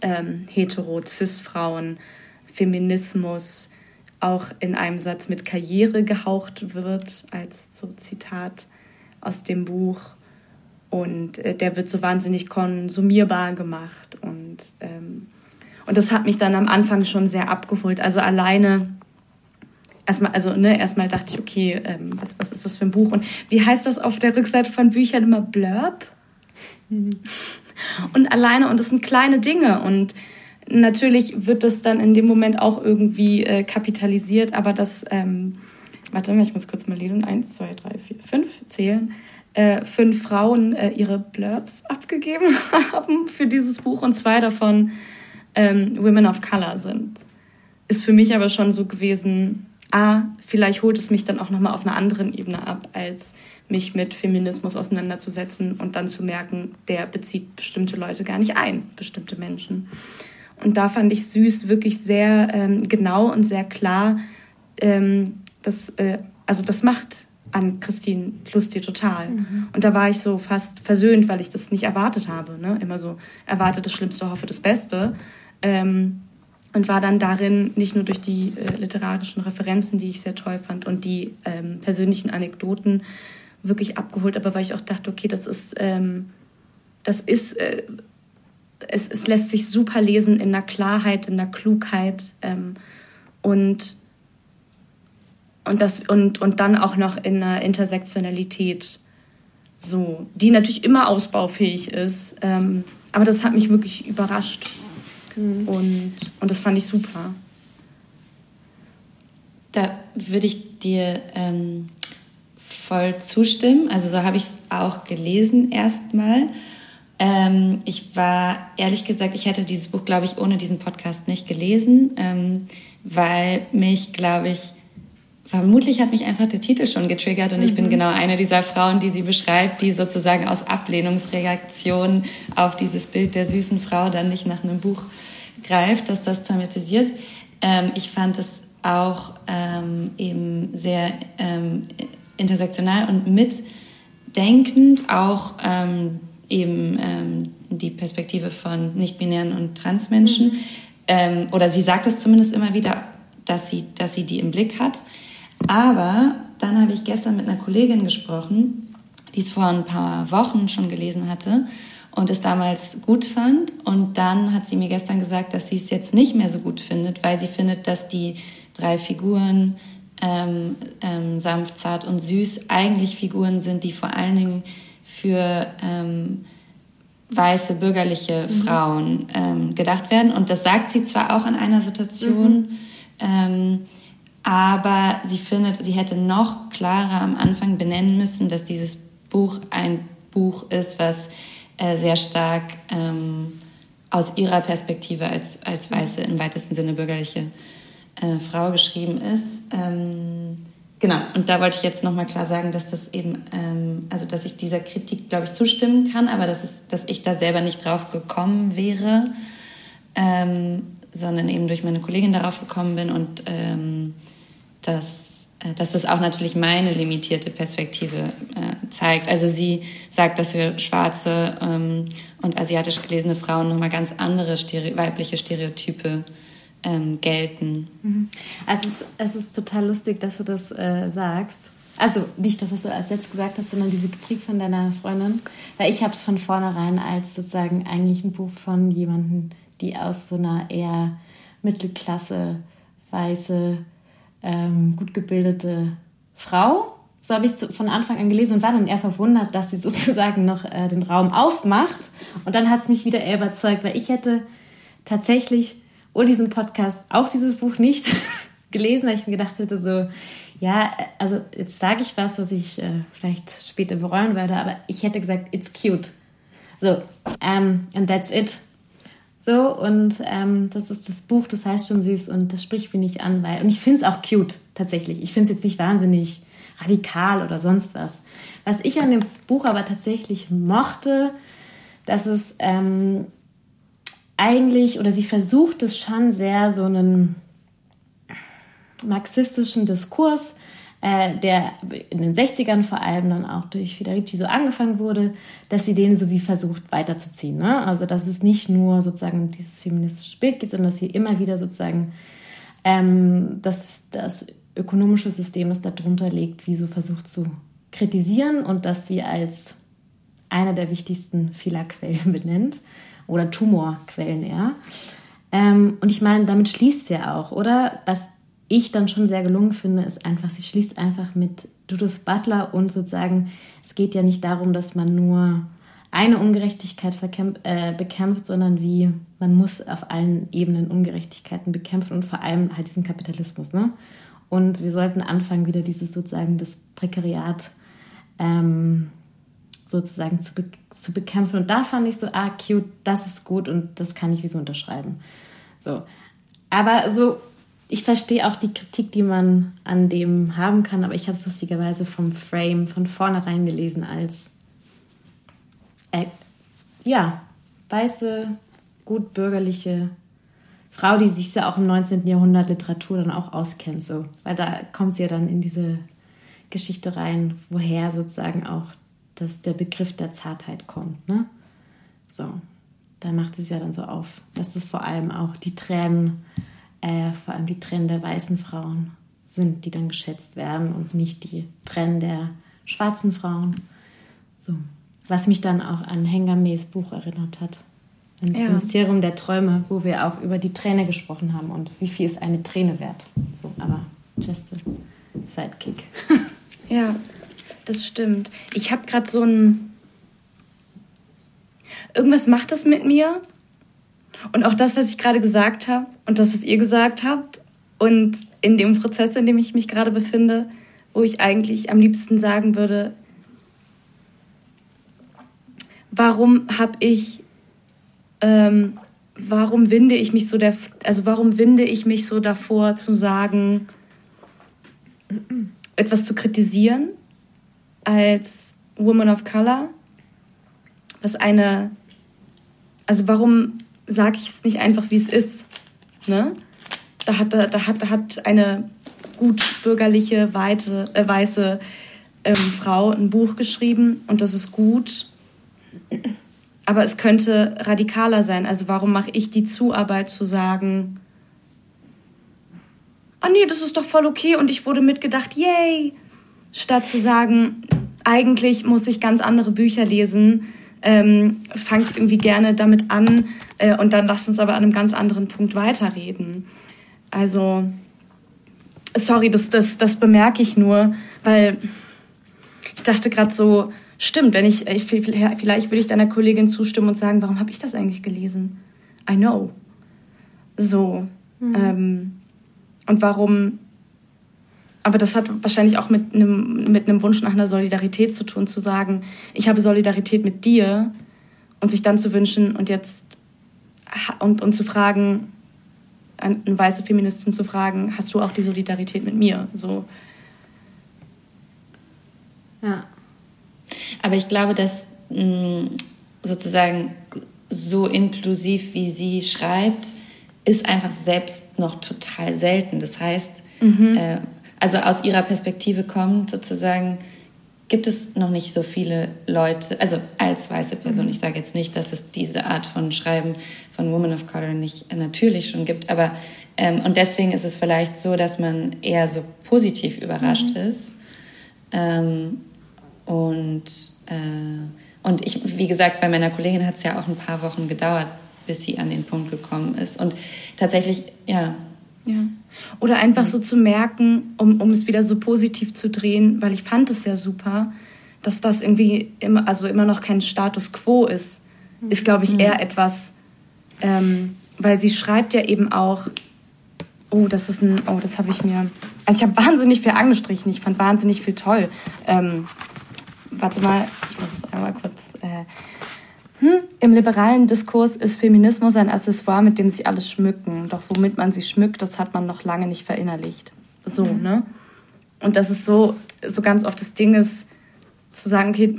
ähm, hetero-cis-Frauen Feminismus auch in einem Satz mit Karriere gehaucht wird, als so Zitat aus dem Buch. Und äh, der wird so wahnsinnig konsumierbar gemacht. Und, ähm, und das hat mich dann am Anfang schon sehr abgeholt. Also alleine erstmal, also ne, erstmal dachte ich, okay, ähm, was, was ist das für ein Buch? Und wie heißt das auf der Rückseite von Büchern immer Blurb? [laughs] Und alleine und das sind kleine Dinge und natürlich wird das dann in dem Moment auch irgendwie äh, kapitalisiert, aber das, ähm, warte mal, ich muss kurz mal lesen, eins, zwei, drei, vier, fünf zählen, äh, fünf Frauen äh, ihre Blurbs abgegeben [laughs] haben für dieses Buch und zwei davon ähm, Women of Color sind. Ist für mich aber schon so gewesen, ah, vielleicht holt es mich dann auch nochmal auf einer anderen Ebene ab, als mich mit Feminismus auseinanderzusetzen und dann zu merken, der bezieht bestimmte Leute gar nicht ein, bestimmte Menschen. Und da fand ich süß wirklich sehr ähm, genau und sehr klar, ähm, das, äh, also das macht an Christine Lustig total. Mhm. Und da war ich so fast versöhnt, weil ich das nicht erwartet habe. Ne? Immer so erwarte das Schlimmste, hoffe das Beste. Ähm, und war dann darin nicht nur durch die äh, literarischen Referenzen, die ich sehr toll fand und die ähm, persönlichen Anekdoten wirklich abgeholt, aber weil ich auch dachte, okay, das ist, ähm, das ist, äh, es, es lässt sich super lesen in der Klarheit, in der Klugheit ähm, und und das und und dann auch noch in einer Intersektionalität, so die natürlich immer ausbaufähig ist, ähm, aber das hat mich wirklich überrascht mhm. und und das fand ich super. Da würde ich dir ähm, voll zustimmen. Also so habe ich es auch gelesen erstmal. Ähm, ich war, ehrlich gesagt, ich hätte dieses Buch, glaube ich, ohne diesen Podcast nicht gelesen, ähm, weil mich, glaube ich, vermutlich hat mich einfach der Titel schon getriggert und mhm. ich bin mhm. genau eine dieser Frauen, die sie beschreibt, die sozusagen aus Ablehnungsreaktion auf dieses Bild der süßen Frau dann nicht nach einem Buch greift, dass das thematisiert. Ähm, ich fand es auch ähm, eben sehr ähm, intersektional und mitdenkend auch ähm, eben ähm, die Perspektive von nicht-binären und Transmenschen. Mhm. Ähm, oder sie sagt es zumindest immer wieder, dass sie, dass sie die im Blick hat. Aber dann habe ich gestern mit einer Kollegin gesprochen, die es vor ein paar Wochen schon gelesen hatte und es damals gut fand. Und dann hat sie mir gestern gesagt, dass sie es jetzt nicht mehr so gut findet, weil sie findet, dass die drei Figuren ähm, ähm, sanft, zart und süß eigentlich Figuren sind, die vor allen Dingen für ähm, weiße bürgerliche mhm. Frauen ähm, gedacht werden. Und das sagt sie zwar auch in einer Situation, mhm. Aber sie findet, sie hätte noch klarer am Anfang benennen müssen, dass dieses Buch ein Buch ist, was äh, sehr stark ähm, aus ihrer Perspektive als, als weiße, im weitesten Sinne bürgerliche äh, Frau geschrieben ist. Ähm, genau, und da wollte ich jetzt nochmal klar sagen, dass das eben, ähm, also dass ich dieser Kritik, glaube ich, zustimmen kann, aber dass, es, dass ich da selber nicht drauf gekommen wäre, ähm, sondern eben durch meine Kollegin darauf gekommen bin und ähm, dass äh, dass das auch natürlich meine limitierte Perspektive äh, zeigt. Also sie sagt, dass für schwarze ähm, und asiatisch gelesene Frauen nochmal ganz andere Stere weibliche Stereotype ähm, gelten. Mhm. Also es, es, ist total lustig, dass du das äh, sagst. Also nicht das, was du als jetzt gesagt hast, sondern diese Kritik von deiner Freundin. Weil ich habe es von vornherein als sozusagen eigentlich ein Buch von jemandem, die aus so einer eher Mittelklasse, weiße, ähm, gut gebildete Frau. So habe ich es von Anfang an gelesen und war dann eher verwundert, dass sie [laughs] sozusagen noch äh, den Raum aufmacht. Und dann hat es mich wieder eher überzeugt, weil ich hätte tatsächlich ohne diesen Podcast auch dieses Buch nicht [laughs] gelesen, weil ich mir gedacht hätte, so, ja, also jetzt sage ich was, was ich äh, vielleicht später bereuen werde, aber ich hätte gesagt, it's cute. So, um, and that's it. So, und ähm, das ist das Buch, das heißt schon süß und das spricht mich nicht an, weil, und ich finde es auch cute, tatsächlich. Ich finde es jetzt nicht wahnsinnig radikal oder sonst was. Was ich an dem Buch aber tatsächlich mochte, dass es ähm, eigentlich, oder sie versucht es schon sehr, so einen marxistischen Diskurs äh, der in den 60ern vor allem dann auch durch Federici so angefangen wurde, dass sie den so wie versucht weiterzuziehen. Ne? Also dass es nicht nur sozusagen dieses feministische Bild geht, sondern dass sie immer wieder sozusagen ähm, das, das ökonomische System, das darunter liegt, wie so versucht zu kritisieren und das wir als einer der wichtigsten Fehlerquellen [laughs] benennt oder Tumorquellen eher. Ähm, und ich meine, damit schließt es ja auch, oder? Was ich dann schon sehr gelungen finde, ist einfach, sie schließt einfach mit Judith Butler und sozusagen, es geht ja nicht darum, dass man nur eine Ungerechtigkeit äh, bekämpft, sondern wie man muss auf allen Ebenen Ungerechtigkeiten bekämpfen und vor allem halt diesen Kapitalismus. Ne? Und wir sollten anfangen, wieder dieses sozusagen das Prekariat ähm, sozusagen zu, be zu bekämpfen. Und da fand ich so, ah, cute, das ist gut und das kann ich wie so unterschreiben. So. Aber so ich verstehe auch die Kritik, die man an dem haben kann, aber ich habe es lustigerweise vom Frame von vornherein gelesen als äh, ja, weiße, gut bürgerliche Frau, die sich ja auch im 19. Jahrhundert Literatur dann auch auskennt, so. Weil da kommt sie ja dann in diese Geschichte rein, woher sozusagen auch das, der Begriff der Zartheit kommt, ne? So. Da macht es ja dann so auf, dass es vor allem auch die Tränen äh, vor allem die Tränen der weißen Frauen sind, die dann geschätzt werden und nicht die Tränen der schwarzen Frauen. So. Was mich dann auch an Hengames Buch erinnert hat. Ins ja. Ministerium der Träume, wo wir auch über die Träne gesprochen haben und wie viel ist eine Träne wert. So, aber just a sidekick. [laughs] ja, das stimmt. Ich habe gerade so ein. Irgendwas macht das mit mir, und auch das, was ich gerade gesagt habe und das, was ihr gesagt habt und in dem Prozess, in dem ich mich gerade befinde, wo ich eigentlich am liebsten sagen würde, warum habe ich, ähm, warum winde ich mich so der, also warum winde ich mich so davor zu sagen, etwas zu kritisieren als Woman of Color, was eine, also warum sage ich es nicht einfach, wie es ist. Ne? Da, hat, da, hat, da hat eine gut bürgerliche, weite, äh, weiße ähm, Frau ein Buch geschrieben und das ist gut. Aber es könnte radikaler sein. Also warum mache ich die Zuarbeit zu sagen, ah nee, das ist doch voll okay und ich wurde mitgedacht, yay, statt zu sagen, eigentlich muss ich ganz andere Bücher lesen, ähm, fangt irgendwie gerne damit an äh, und dann lasst uns aber an einem ganz anderen Punkt weiterreden. Also, sorry, das, das, das bemerke ich nur, weil ich dachte gerade so, stimmt, wenn ich, vielleicht würde ich deiner Kollegin zustimmen und sagen, warum habe ich das eigentlich gelesen? I know. So. Mhm. Ähm, und warum aber das hat wahrscheinlich auch mit einem, mit einem Wunsch nach einer Solidarität zu tun, zu sagen, ich habe Solidarität mit dir und sich dann zu wünschen, und jetzt und, und zu fragen, eine weiße Feministin zu fragen, hast du auch die Solidarität mit mir? So. Ja. Aber ich glaube, dass mh, mm, sozusagen so inklusiv, wie sie schreibt, ist einfach selbst noch total selten. Das heißt, mhm. äh, also aus ihrer Perspektive kommt sozusagen, gibt es noch nicht so viele Leute, also als weiße Person, mhm. ich sage jetzt nicht, dass es diese Art von Schreiben von Woman of Color nicht natürlich schon gibt, aber ähm, und deswegen ist es vielleicht so, dass man eher so positiv überrascht mhm. ist. Ähm, und, äh, und ich, wie gesagt, bei meiner Kollegin hat es ja auch ein paar Wochen gedauert, bis sie an den Punkt gekommen ist. Und tatsächlich, ja. Ja. Oder einfach so zu merken, um, um es wieder so positiv zu drehen, weil ich fand es ja super, dass das irgendwie immer, also immer noch kein Status quo ist, ist, glaube ich, mhm. eher etwas, ähm, weil sie schreibt ja eben auch, oh, das ist ein, oh, das habe ich mir, also ich habe [laughs] wahnsinnig viel angestrichen, ich fand wahnsinnig viel toll. Ähm, warte mal, ich muss es einmal kurz. Äh, hm, Im liberalen Diskurs ist Feminismus ein Accessoire, mit dem sich alles schmücken. Doch womit man sich schmückt, das hat man noch lange nicht verinnerlicht. So, mhm. ne? Und das ist so, so ganz oft das Ding ist, zu sagen, okay,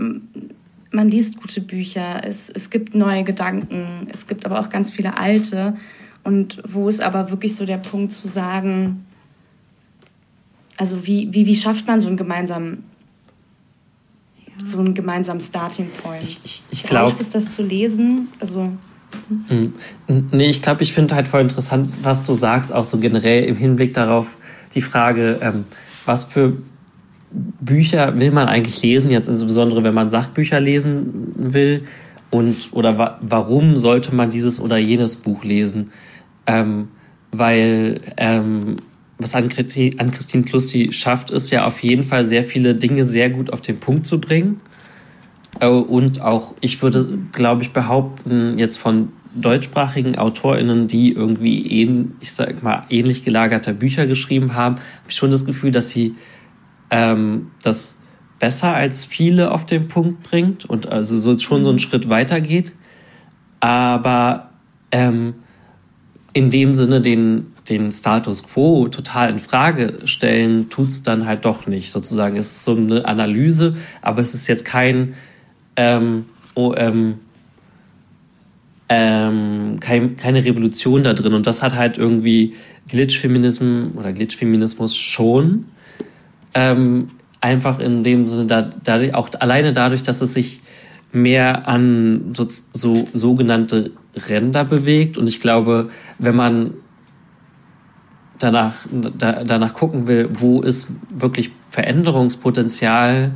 man liest gute Bücher, es, es gibt neue Gedanken, es gibt aber auch ganz viele alte. Und wo ist aber wirklich so der Punkt zu sagen, also wie, wie, wie schafft man so einen gemeinsamen so einen gemeinsamen Starting Point. Ich, ich, ich glaube. Reicht es, das zu lesen? Also. Hm. Nee, ich glaube, ich finde halt voll interessant, was du sagst, auch so generell im Hinblick darauf, die Frage, ähm, was für Bücher will man eigentlich lesen, jetzt insbesondere wenn man Sachbücher lesen will und oder wa warum sollte man dieses oder jenes Buch lesen? Ähm, weil ähm, was an, an Christine Klusti schafft, ist ja auf jeden Fall sehr viele Dinge sehr gut auf den Punkt zu bringen. Äh, und auch, ich würde, glaube ich, behaupten, jetzt von deutschsprachigen AutorInnen, die irgendwie ähn, ich sag mal, ähnlich gelagerte Bücher geschrieben haben, habe ich schon das Gefühl, dass sie ähm, das besser als viele auf den Punkt bringt und also so schon so einen Schritt weiter geht. Aber ähm, in dem Sinne den den Status quo total in Frage stellen, tut's dann halt doch nicht. Sozusagen es ist so eine Analyse, aber es ist jetzt kein, ähm, oh, ähm, ähm, kein, keine Revolution da drin. Und das hat halt irgendwie Glitch-Feminismus oder Glitch-Feminismus schon. Ähm, einfach in dem Sinne, da, dadurch, auch alleine dadurch, dass es sich mehr an so, so sogenannte Ränder bewegt. Und ich glaube, wenn man danach, da, danach gucken will, wo ist wirklich Veränderungspotenzial,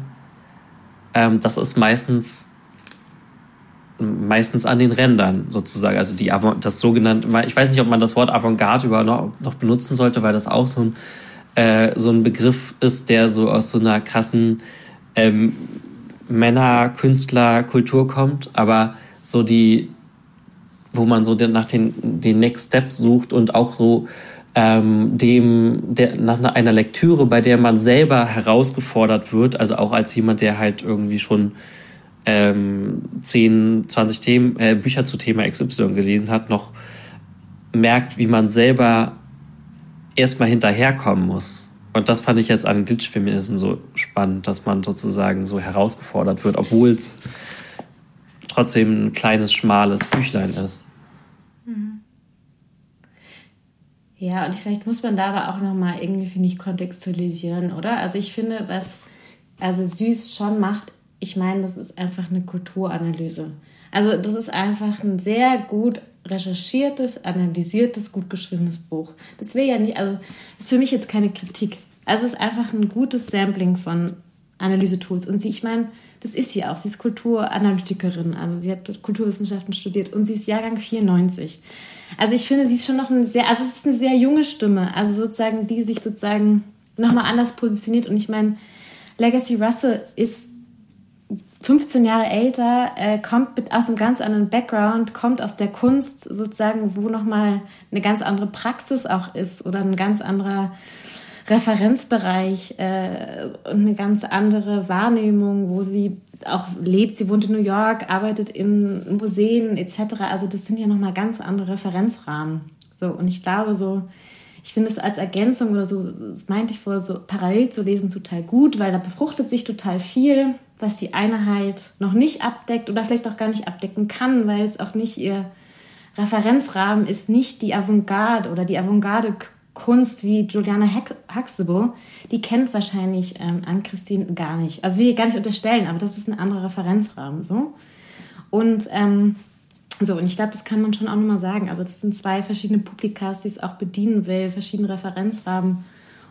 ähm, das ist meistens meistens an den Rändern sozusagen. Also die das sogenannte, ich weiß nicht, ob man das Wort Avantgarde überhaupt noch, noch benutzen sollte, weil das auch so ein äh, so ein Begriff ist, der so aus so einer krassen ähm, Männer-Künstler-Kultur kommt, aber so die, wo man so nach den, den Next Steps sucht und auch so ähm, dem der, nach einer Lektüre, bei der man selber herausgefordert wird, also auch als jemand, der halt irgendwie schon ähm, 10, 20 Themen, äh, Bücher zu Thema XY gelesen hat, noch merkt, wie man selber erstmal hinterherkommen muss. Und das fand ich jetzt an Glitch-Feminismus so spannend, dass man sozusagen so herausgefordert wird, obwohl es trotzdem ein kleines, schmales Büchlein ist. Ja, und vielleicht muss man da aber auch nochmal irgendwie, finde ich, kontextualisieren, oder? Also ich finde, was also Süß schon macht, ich meine, das ist einfach eine Kulturanalyse. Also das ist einfach ein sehr gut recherchiertes, analysiertes, gut geschriebenes Buch. Das wäre ja nicht, also ist für mich jetzt keine Kritik. Also es ist einfach ein gutes Sampling von Analysetools. Und sie, ich meine, das ist sie auch. Sie ist Kulturanalytikerin, also sie hat Kulturwissenschaften studiert und sie ist Jahrgang 94. Also ich finde, sie ist schon noch eine sehr, also es ist eine sehr junge Stimme, also sozusagen, die sich sozusagen nochmal anders positioniert. Und ich meine, Legacy Russell ist 15 Jahre älter, äh, kommt mit, aus einem ganz anderen Background, kommt aus der Kunst sozusagen, wo nochmal eine ganz andere Praxis auch ist oder ein ganz anderer Referenzbereich äh, und eine ganz andere Wahrnehmung, wo sie auch lebt. Sie wohnt in New York, arbeitet in Museen etc. Also das sind ja nochmal ganz andere Referenzrahmen. So, und ich glaube so, ich finde es als Ergänzung oder so, das meinte ich vorher, so parallel zu lesen total gut, weil da befruchtet sich total viel, was die eine halt noch nicht abdeckt oder vielleicht auch gar nicht abdecken kann, weil es auch nicht ihr Referenzrahmen ist, nicht die Avantgarde oder die Avantgarde Kunst wie Juliana Huxtable, die kennt wahrscheinlich ähm, Ann-Christine gar nicht. Also will ich gar nicht unterstellen, aber das ist ein anderer Referenzrahmen so. Und ähm, so, und ich glaube, das kann man schon auch nochmal sagen. Also, das sind zwei verschiedene Publikas, die es auch bedienen will, verschiedene Referenzrahmen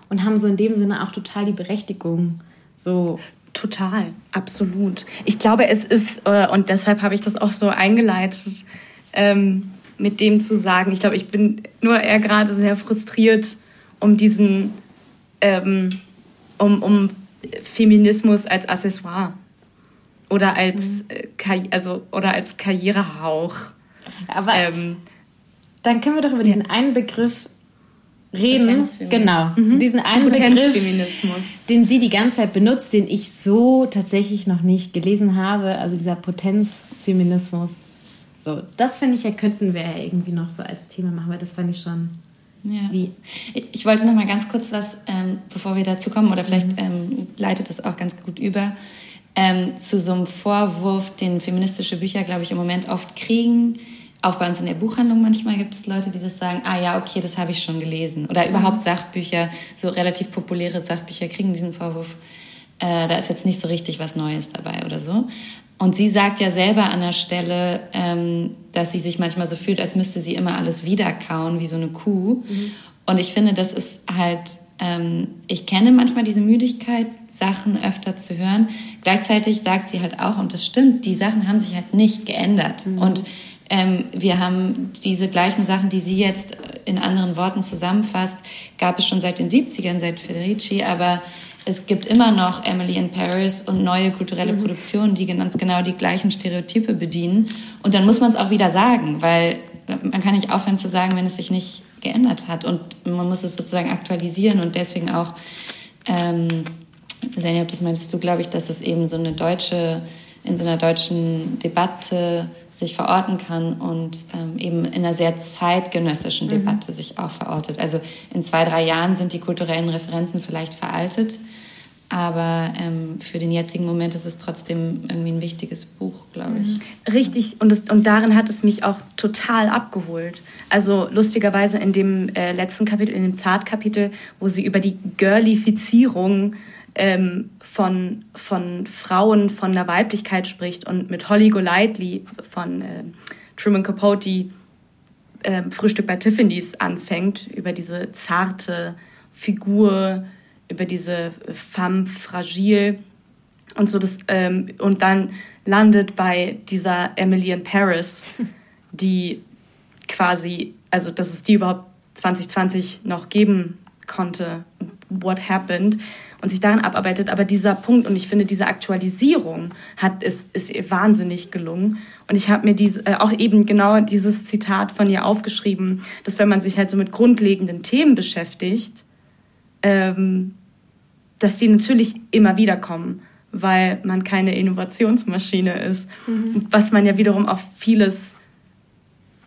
und haben so in dem Sinne auch total die Berechtigung. So. Total, absolut. Ich glaube, es ist, äh, und deshalb habe ich das auch so eingeleitet, ähm, mit dem zu sagen, ich glaube, ich bin nur eher gerade sehr frustriert um diesen, ähm, um, um Feminismus als Accessoire oder als, mhm. äh, also, oder als Karrierehauch. Aber ähm, dann können wir doch über diesen ja. einen Begriff reden. Genau. Mhm. Diesen einen Begriff, den sie die ganze Zeit benutzt, den ich so tatsächlich noch nicht gelesen habe. Also dieser Potenzfeminismus. So, das finde ich ja, könnten wir ja irgendwie noch so als Thema machen, weil das fand ich schon. Ja. Wie? Ich wollte noch mal ganz kurz was, ähm, bevor wir dazu kommen, oder vielleicht mhm. ähm, leitet das auch ganz gut über ähm, zu so einem Vorwurf, den feministische Bücher, glaube ich, im Moment oft kriegen. Auch bei uns in der Buchhandlung manchmal gibt es Leute, die das sagen, ah ja, okay, das habe ich schon gelesen. Oder überhaupt Sachbücher, so relativ populäre Sachbücher kriegen diesen Vorwurf. Äh, da ist jetzt nicht so richtig was Neues dabei oder so. Und sie sagt ja selber an der Stelle, ähm, dass sie sich manchmal so fühlt, als müsste sie immer alles wiederkauen, wie so eine Kuh. Mhm. Und ich finde, das ist halt, ähm, ich kenne manchmal diese Müdigkeit, Sachen öfter zu hören. Gleichzeitig sagt sie halt auch, und das stimmt, die Sachen haben sich halt nicht geändert. Mhm. Und ähm, wir haben diese gleichen Sachen, die sie jetzt in anderen Worten zusammenfasst, gab es schon seit den 70ern, seit Federici, aber es gibt immer noch Emily in Paris und neue kulturelle mhm. Produktionen, die ganz genau die gleichen Stereotype bedienen. Und dann muss man es auch wieder sagen, weil man kann nicht aufhören zu sagen, wenn es sich nicht geändert hat. Und man muss es sozusagen aktualisieren und deswegen auch ähm, Senja, das meinst du, glaube ich, dass es eben so eine deutsche, in so einer deutschen Debatte sich verorten kann und ähm, eben in einer sehr zeitgenössischen mhm. Debatte mhm. sich auch verortet. Also in zwei, drei Jahren sind die kulturellen Referenzen vielleicht veraltet, aber ähm, für den jetzigen Moment ist es trotzdem irgendwie ein wichtiges Buch, glaube ich. Mhm. Richtig, und, das, und darin hat es mich auch total abgeholt. Also lustigerweise in dem äh, letzten Kapitel, in dem Zartkapitel, wo sie über die Girlifizierung ähm, von, von Frauen, von der Weiblichkeit spricht und mit Holly Golightly von äh, Truman Capote äh, Frühstück bei Tiffany's anfängt, über diese zarte Figur, über diese femme fragile. Und so das ähm, und dann landet bei dieser Emily in Paris, [laughs] die quasi, also dass es die überhaupt 2020 noch geben konnte, what happened und sich daran abarbeitet. Aber dieser Punkt und ich finde, diese Aktualisierung hat, ist, ist ihr wahnsinnig gelungen. Und ich habe mir diese, äh, auch eben genau dieses Zitat von ihr aufgeschrieben, dass wenn man sich halt so mit grundlegenden Themen beschäftigt, ähm, dass die natürlich immer wieder kommen, weil man keine Innovationsmaschine ist. Mhm. Was man ja wiederum auf vieles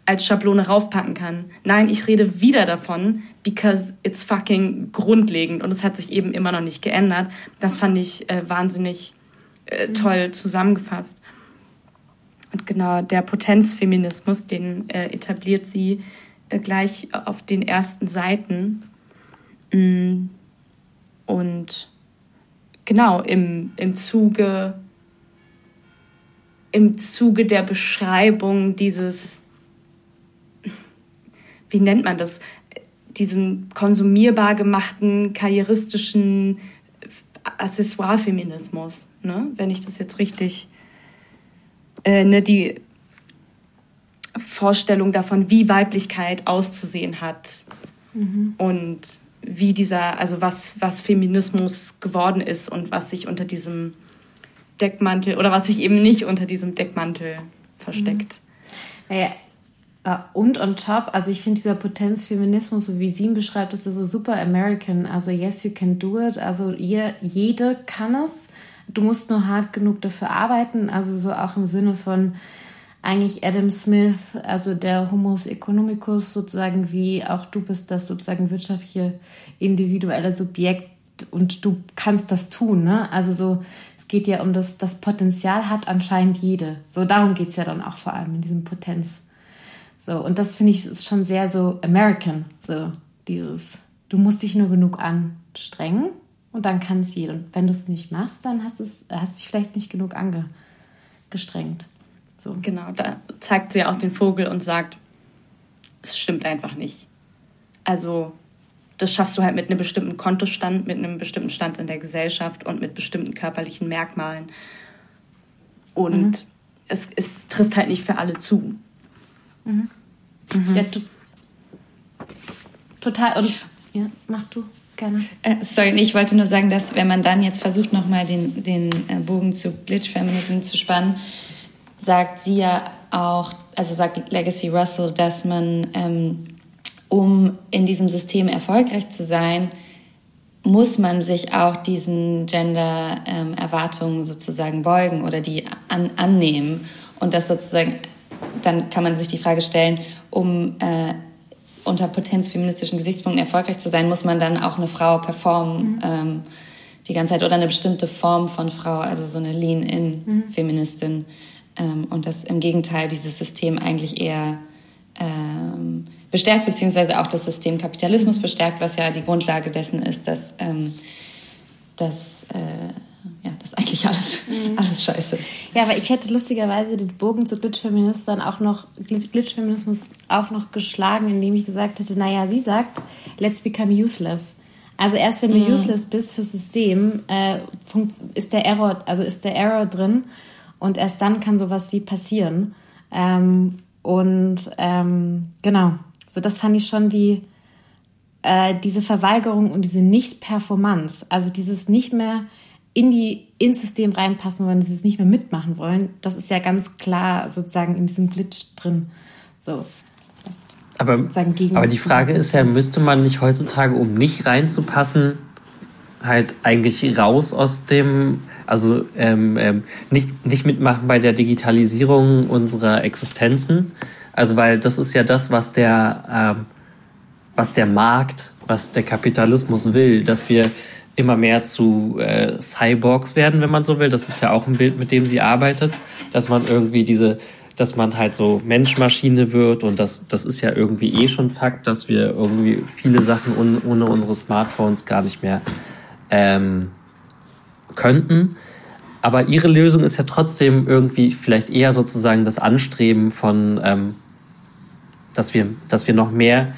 als Schablone raufpacken kann. Nein, ich rede wieder davon, because it's fucking grundlegend und es hat sich eben immer noch nicht geändert. Das fand ich äh, wahnsinnig äh, mhm. toll zusammengefasst. Und genau, der Potenzfeminismus, den äh, etabliert sie äh, gleich auf den ersten Seiten. Mm. Und genau, im, im Zuge im Zuge der Beschreibung dieses wie nennt man das, diesen konsumierbar gemachten, karrieristischen Accessoire-Feminismus, ne? wenn ich das jetzt richtig, äh, ne, die Vorstellung davon, wie Weiblichkeit auszusehen hat mhm. und wie dieser, also was, was Feminismus geworden ist und was sich unter diesem Deckmantel oder was sich eben nicht unter diesem Deckmantel versteckt. Mhm. Naja, und on top, also ich finde dieser Potenzfeminismus, so wie sie ihn beschreibt, ist so super American. Also yes, you can do it. Also ihr, jede kann es. Du musst nur hart genug dafür arbeiten. Also so auch im Sinne von eigentlich Adam Smith, also der Homus economicus sozusagen, wie auch du bist das sozusagen wirtschaftliche individuelle Subjekt und du kannst das tun. Ne? Also so, es geht ja um das, das Potenzial hat anscheinend jede. So darum geht es ja dann auch vor allem in diesem Potenz. So, und das finde ich ist schon sehr so American, so dieses, du musst dich nur genug anstrengen und dann kann es jeder. Und wenn du es nicht machst, dann hast du hast dich vielleicht nicht genug angestrengt. So. Genau, da zeigt sie auch den Vogel und sagt, es stimmt einfach nicht. Also das schaffst du halt mit einem bestimmten Kontostand, mit einem bestimmten Stand in der Gesellschaft und mit bestimmten körperlichen Merkmalen. Und mhm. es, es trifft halt nicht für alle zu. Mhm. Mhm. Ja, to total. Und ja, mach du gerne. Äh, sorry, ich wollte nur sagen, dass wenn man dann jetzt versucht, nochmal den, den äh, Bogen zu Glitch-Feminism zu spannen, sagt sie ja auch, also sagt Legacy Russell, dass man ähm, um in diesem System erfolgreich zu sein, muss man sich auch diesen Gender-Erwartungen ähm, sozusagen beugen oder die an, annehmen. Und das sozusagen, dann kann man sich die Frage stellen, um äh, unter potenzfeministischen Gesichtspunkten erfolgreich zu sein, muss man dann auch eine Frau performen mhm. ähm, die ganze Zeit oder eine bestimmte Form von Frau, also so eine Lean-In-Feministin. Mhm. Ähm, und dass im Gegenteil dieses System eigentlich eher ähm, bestärkt, beziehungsweise auch das System Kapitalismus bestärkt, was ja die Grundlage dessen ist, dass, ähm, dass, äh, ja, das eigentlich alles, mhm. alles scheiße ist. Ja, aber ich hätte lustigerweise den Bogen zu Glitchfeminismus auch noch, Glitchfeminismus auch noch geschlagen, indem ich gesagt hätte, naja, sie sagt, let's become useless. Also erst wenn du mhm. useless bist fürs System, äh, ist der Error, also ist der Error drin und erst dann kann sowas wie passieren. Ähm, und ähm, genau, so das fand ich schon wie äh, diese Verweigerung und diese Nicht-Performance, also dieses nicht mehr in die ins System reinpassen wollen, dieses nicht mehr mitmachen wollen, das ist ja ganz klar sozusagen in diesem Glitch drin. So. Aber, aber die Frage ist ja, müsste man nicht heutzutage, um nicht reinzupassen, halt eigentlich raus aus dem, also ähm, ähm, nicht, nicht mitmachen bei der Digitalisierung unserer Existenzen, also weil das ist ja das, was der, ähm, was der Markt, was der Kapitalismus will, dass wir immer mehr zu äh, Cyborgs werden, wenn man so will. Das ist ja auch ein Bild, mit dem sie arbeitet, dass man irgendwie diese, dass man halt so Mensch-Maschine wird und das, das ist ja irgendwie eh schon Fakt, dass wir irgendwie viele Sachen un, ohne unsere Smartphones gar nicht mehr ähm, könnten. Aber ihre Lösung ist ja trotzdem irgendwie vielleicht eher sozusagen das Anstreben von ähm, dass wir, dass wir noch mehr,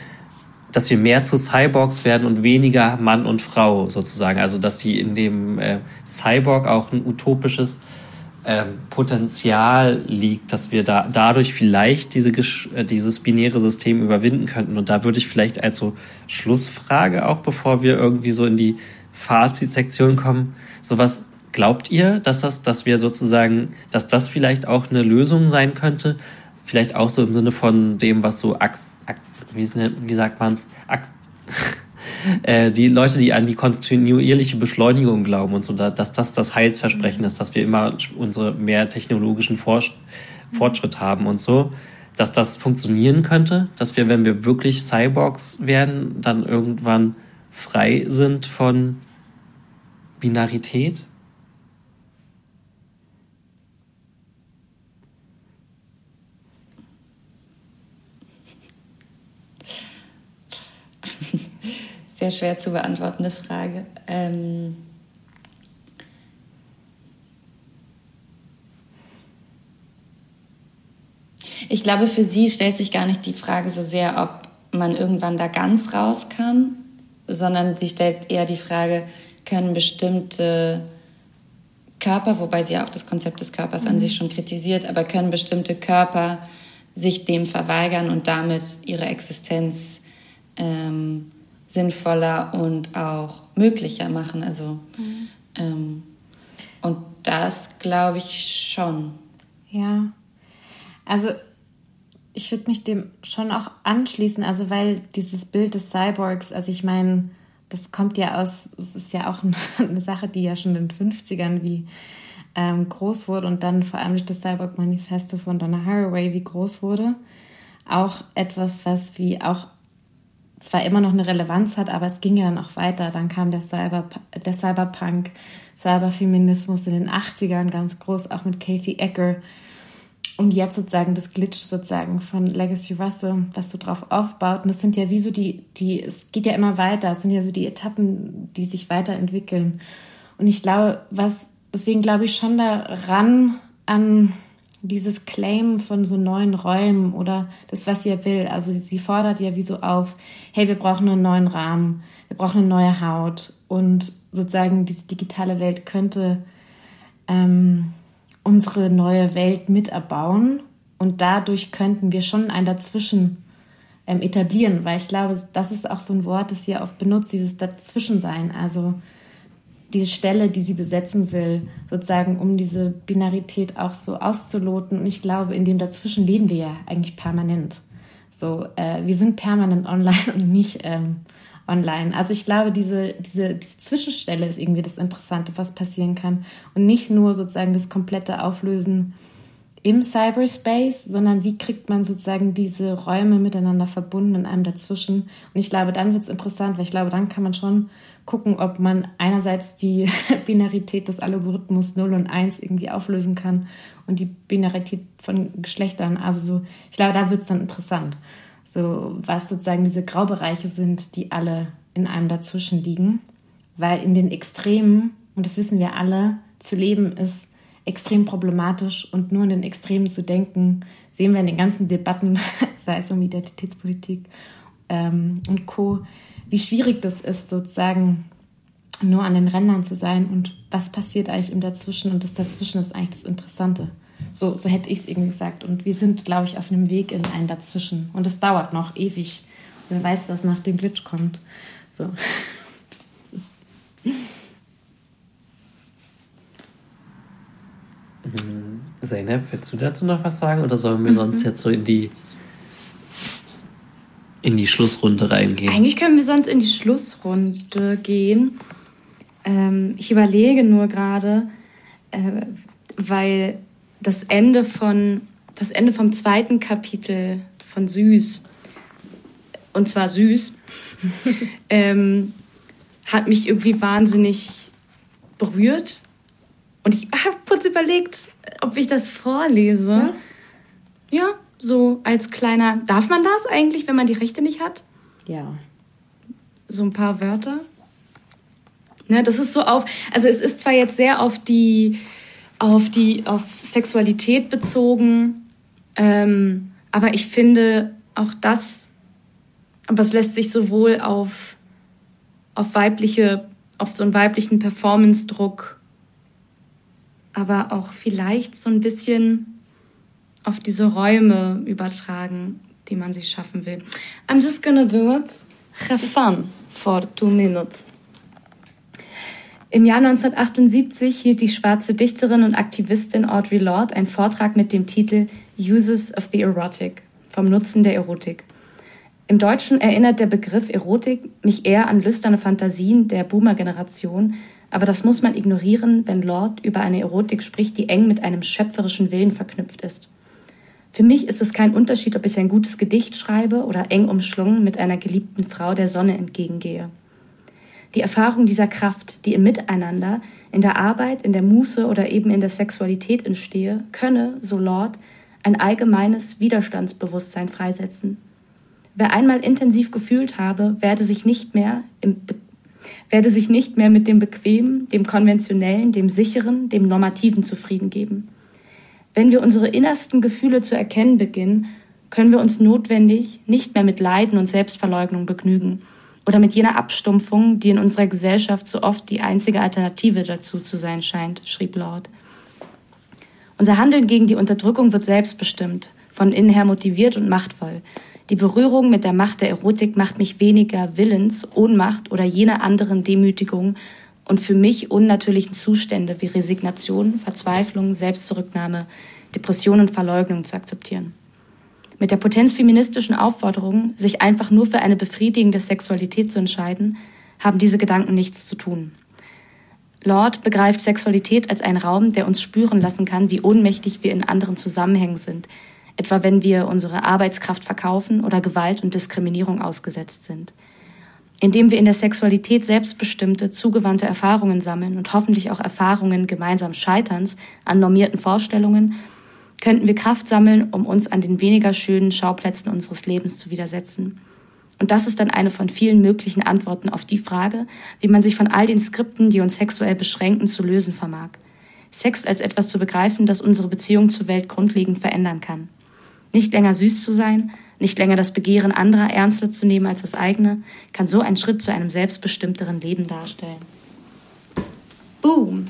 dass wir mehr zu Cyborgs werden und weniger Mann und Frau sozusagen. Also dass die in dem äh, Cyborg auch ein utopisches ähm, Potenzial liegt, dass wir da dadurch vielleicht diese, äh, dieses binäre System überwinden könnten. Und da würde ich vielleicht als so Schlussfrage auch, bevor wir irgendwie so in die Fazitsektion kommen, sowas glaubt ihr, dass das, dass wir sozusagen, dass das vielleicht auch eine Lösung sein könnte, vielleicht auch so im Sinne von dem, was so, Ax, Ax, wie, wie sagt man es, [laughs] äh, die Leute, die an die kontinuierliche Beschleunigung glauben und so, dass das das Heilsversprechen ist, dass wir immer unsere mehr technologischen Fortschritt haben und so, dass das funktionieren könnte, dass wir, wenn wir wirklich Cyborgs werden, dann irgendwann frei sind von Binarität? Sehr schwer zu beantwortende Frage. Ähm ich glaube, für sie stellt sich gar nicht die Frage so sehr, ob man irgendwann da ganz raus kann, sondern sie stellt eher die Frage, können bestimmte Körper, wobei sie auch das Konzept des Körpers mhm. an sich schon kritisiert, aber können bestimmte Körper sich dem verweigern und damit ihre Existenz ähm, sinnvoller und auch möglicher machen. Also mhm. ähm, und das glaube ich schon. Ja, also ich würde mich dem schon auch anschließen, also weil dieses Bild des Cyborgs, also ich meine, das kommt ja aus, es ist ja auch [laughs] eine Sache, die ja schon in den 50ern wie ähm, groß wurde und dann vor allem durch das Cyborg Manifesto von Donna Haraway wie groß wurde. Auch etwas, was wie auch zwar immer noch eine Relevanz hat, aber es ging ja dann auch weiter. Dann kam der, Cyber, der Cyberpunk, Cyberfeminismus in den 80ern ganz groß, auch mit Kathy Ecker. Und jetzt sozusagen das Glitch sozusagen von Legacy Russell, was so drauf aufbaut. Und das sind ja wie so die, die, es geht ja immer weiter. Es sind ja so die Etappen, die sich weiterentwickeln. Und ich glaube, was, deswegen glaube ich schon daran, an dieses Claim von so neuen Räumen oder das, was ihr will. Also sie fordert ja wie so auf, hey, wir brauchen einen neuen Rahmen, wir brauchen eine neue Haut und sozusagen diese digitale Welt könnte ähm, unsere neue Welt mit erbauen und dadurch könnten wir schon ein Dazwischen ähm, etablieren, weil ich glaube, das ist auch so ein Wort, das ihr oft benutzt, dieses Dazwischensein. Also diese Stelle, die sie besetzen will, sozusagen, um diese Binarität auch so auszuloten. Und ich glaube, in dem Dazwischen leben wir ja eigentlich permanent. So, äh, wir sind permanent online und nicht ähm, online. Also ich glaube, diese, diese, diese Zwischenstelle ist irgendwie das Interessante, was passieren kann. Und nicht nur sozusagen das komplette Auflösen im Cyberspace, sondern wie kriegt man sozusagen diese Räume miteinander verbunden in einem dazwischen. Und ich glaube, dann wird es interessant, weil ich glaube, dann kann man schon gucken, ob man einerseits die [laughs] Binarität des Algorithmus 0 und 1 irgendwie auflösen kann und die Binarität von Geschlechtern. Also so, ich glaube, da wird es dann interessant. So, was sozusagen diese Graubereiche sind, die alle in einem dazwischen liegen. Weil in den Extremen, und das wissen wir alle, zu leben ist extrem problematisch und nur in den Extremen zu denken, sehen wir in den ganzen Debatten, [laughs] sei es um Identitätspolitik ähm, und Co., wie schwierig das ist, sozusagen nur an den Rändern zu sein und was passiert eigentlich im Dazwischen und das Dazwischen ist eigentlich das Interessante. So, so hätte ich es irgendwie gesagt. Und wir sind, glaube ich, auf einem Weg in ein Dazwischen. Und es dauert noch ewig. Wer weiß, was nach dem Glitch kommt. So. [laughs] Zeynep, willst du dazu noch was sagen oder sollen wir mhm. sonst jetzt so in die in die Schlussrunde reingehen? Eigentlich können wir sonst in die Schlussrunde gehen. Ähm, ich überlege nur gerade, äh, weil das Ende von das Ende vom zweiten Kapitel von Süß und zwar Süß [laughs] ähm, hat mich irgendwie wahnsinnig berührt und ich habe kurz überlegt, ob ich das vorlese. Ja? ja, so als kleiner. Darf man das eigentlich, wenn man die Rechte nicht hat? Ja. So ein paar Wörter. Ne, das ist so auf. Also es ist zwar jetzt sehr auf die, auf die, auf Sexualität bezogen, ähm, aber ich finde auch das, aber es lässt sich sowohl auf, auf weibliche, auf so einen weiblichen Performance-Druck aber auch vielleicht so ein bisschen auf diese Räume übertragen, die man sich schaffen will. I'm just gonna do it. Have fun for two minutes. Im Jahr 1978 hielt die schwarze Dichterin und Aktivistin Audre Lorde einen Vortrag mit dem Titel Uses of the Erotic vom Nutzen der Erotik. Im Deutschen erinnert der Begriff Erotik mich eher an lüsterne Fantasien der Boomer-Generation, aber das muss man ignorieren, wenn Lord über eine Erotik spricht, die eng mit einem schöpferischen Willen verknüpft ist. Für mich ist es kein Unterschied, ob ich ein gutes Gedicht schreibe oder eng umschlungen mit einer geliebten Frau der Sonne entgegengehe. Die Erfahrung dieser Kraft, die im Miteinander, in der Arbeit, in der Muße oder eben in der Sexualität entstehe, könne, so Lord, ein allgemeines Widerstandsbewusstsein freisetzen. Wer einmal intensiv gefühlt habe, werde sich nicht mehr werde sich nicht mehr mit dem Bequemen, dem Konventionellen, dem Sicheren, dem Normativen zufrieden geben. Wenn wir unsere innersten Gefühle zu erkennen beginnen, können wir uns notwendig nicht mehr mit Leiden und Selbstverleugnung begnügen oder mit jener Abstumpfung, die in unserer Gesellschaft so oft die einzige Alternative dazu zu sein scheint, schrieb Lord. Unser Handeln gegen die Unterdrückung wird selbstbestimmt, von innen her motiviert und machtvoll. Die Berührung mit der Macht der Erotik macht mich weniger Willens, Ohnmacht oder jener anderen Demütigung und für mich unnatürlichen Zustände wie Resignation, Verzweiflung, Selbstzurücknahme, Depression und Verleugnung zu akzeptieren. Mit der potenzfeministischen Aufforderung, sich einfach nur für eine befriedigende Sexualität zu entscheiden, haben diese Gedanken nichts zu tun. Lord begreift Sexualität als einen Raum, der uns spüren lassen kann, wie ohnmächtig wir in anderen Zusammenhängen sind, etwa wenn wir unsere Arbeitskraft verkaufen oder Gewalt und Diskriminierung ausgesetzt sind. Indem wir in der Sexualität selbstbestimmte, zugewandte Erfahrungen sammeln und hoffentlich auch Erfahrungen gemeinsam Scheiterns an normierten Vorstellungen, könnten wir Kraft sammeln, um uns an den weniger schönen Schauplätzen unseres Lebens zu widersetzen und das ist dann eine von vielen möglichen Antworten auf die Frage, wie man sich von all den Skripten, die uns sexuell beschränken, zu lösen vermag. Sex als etwas zu begreifen, das unsere Beziehung zur Welt grundlegend verändern kann. Nicht länger süß zu sein, nicht länger das Begehren anderer ernster zu nehmen als das eigene, kann so einen Schritt zu einem selbstbestimmteren Leben darstellen. Boom.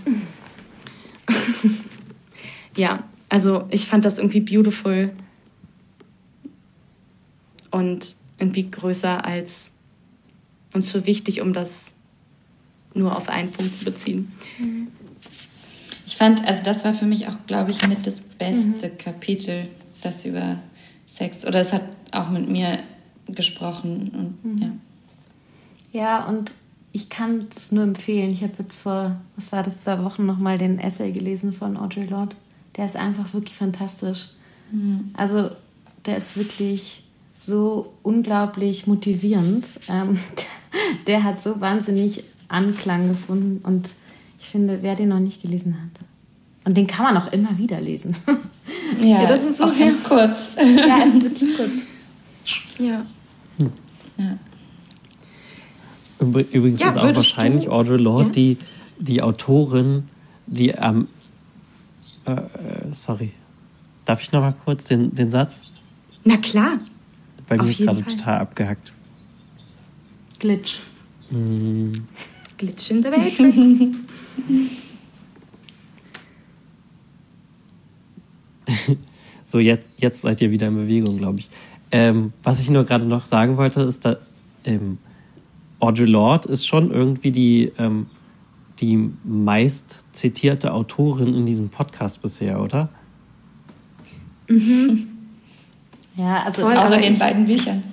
[laughs] ja, also ich fand das irgendwie beautiful und irgendwie größer als und zu wichtig, um das nur auf einen Punkt zu beziehen. Ich fand, also das war für mich auch, glaube ich, mit das beste mhm. Kapitel, das über Sex, oder es hat auch mit mir gesprochen und mhm. ja. Ja, und ich kann es nur empfehlen. Ich habe jetzt vor, was war das, zwei Wochen nochmal den Essay gelesen von Audre Lorde. Der ist einfach wirklich fantastisch. Mhm. Also, der ist wirklich so unglaublich motivierend. Ähm, [laughs] der hat so wahnsinnig Anklang gefunden und ich finde, wer den noch nicht gelesen hat. Und den kann man auch immer wieder lesen. [laughs] Ja, ja das ist so auch ganz kurz. [laughs] Ja, es ist wirklich kurz. Ja. Hm. ja. Übrigens ja, ist auch wahrscheinlich du? Audre Lorde ja? die, die Autorin, die am. Ähm, äh, sorry. Darf ich noch mal kurz den, den Satz? Na klar. Bei mir ist gerade total abgehackt. Glitch. Mm. Glitch in the Matrix. [laughs] [laughs] so, jetzt, jetzt seid ihr wieder in Bewegung, glaube ich. Ähm, was ich nur gerade noch sagen wollte, ist, dass ähm, Audre Lorde ist schon irgendwie die, ähm, die meist zitierte Autorin in diesem Podcast bisher, oder? Mhm. [laughs] Ja, also Voll, auch in den beiden Büchern.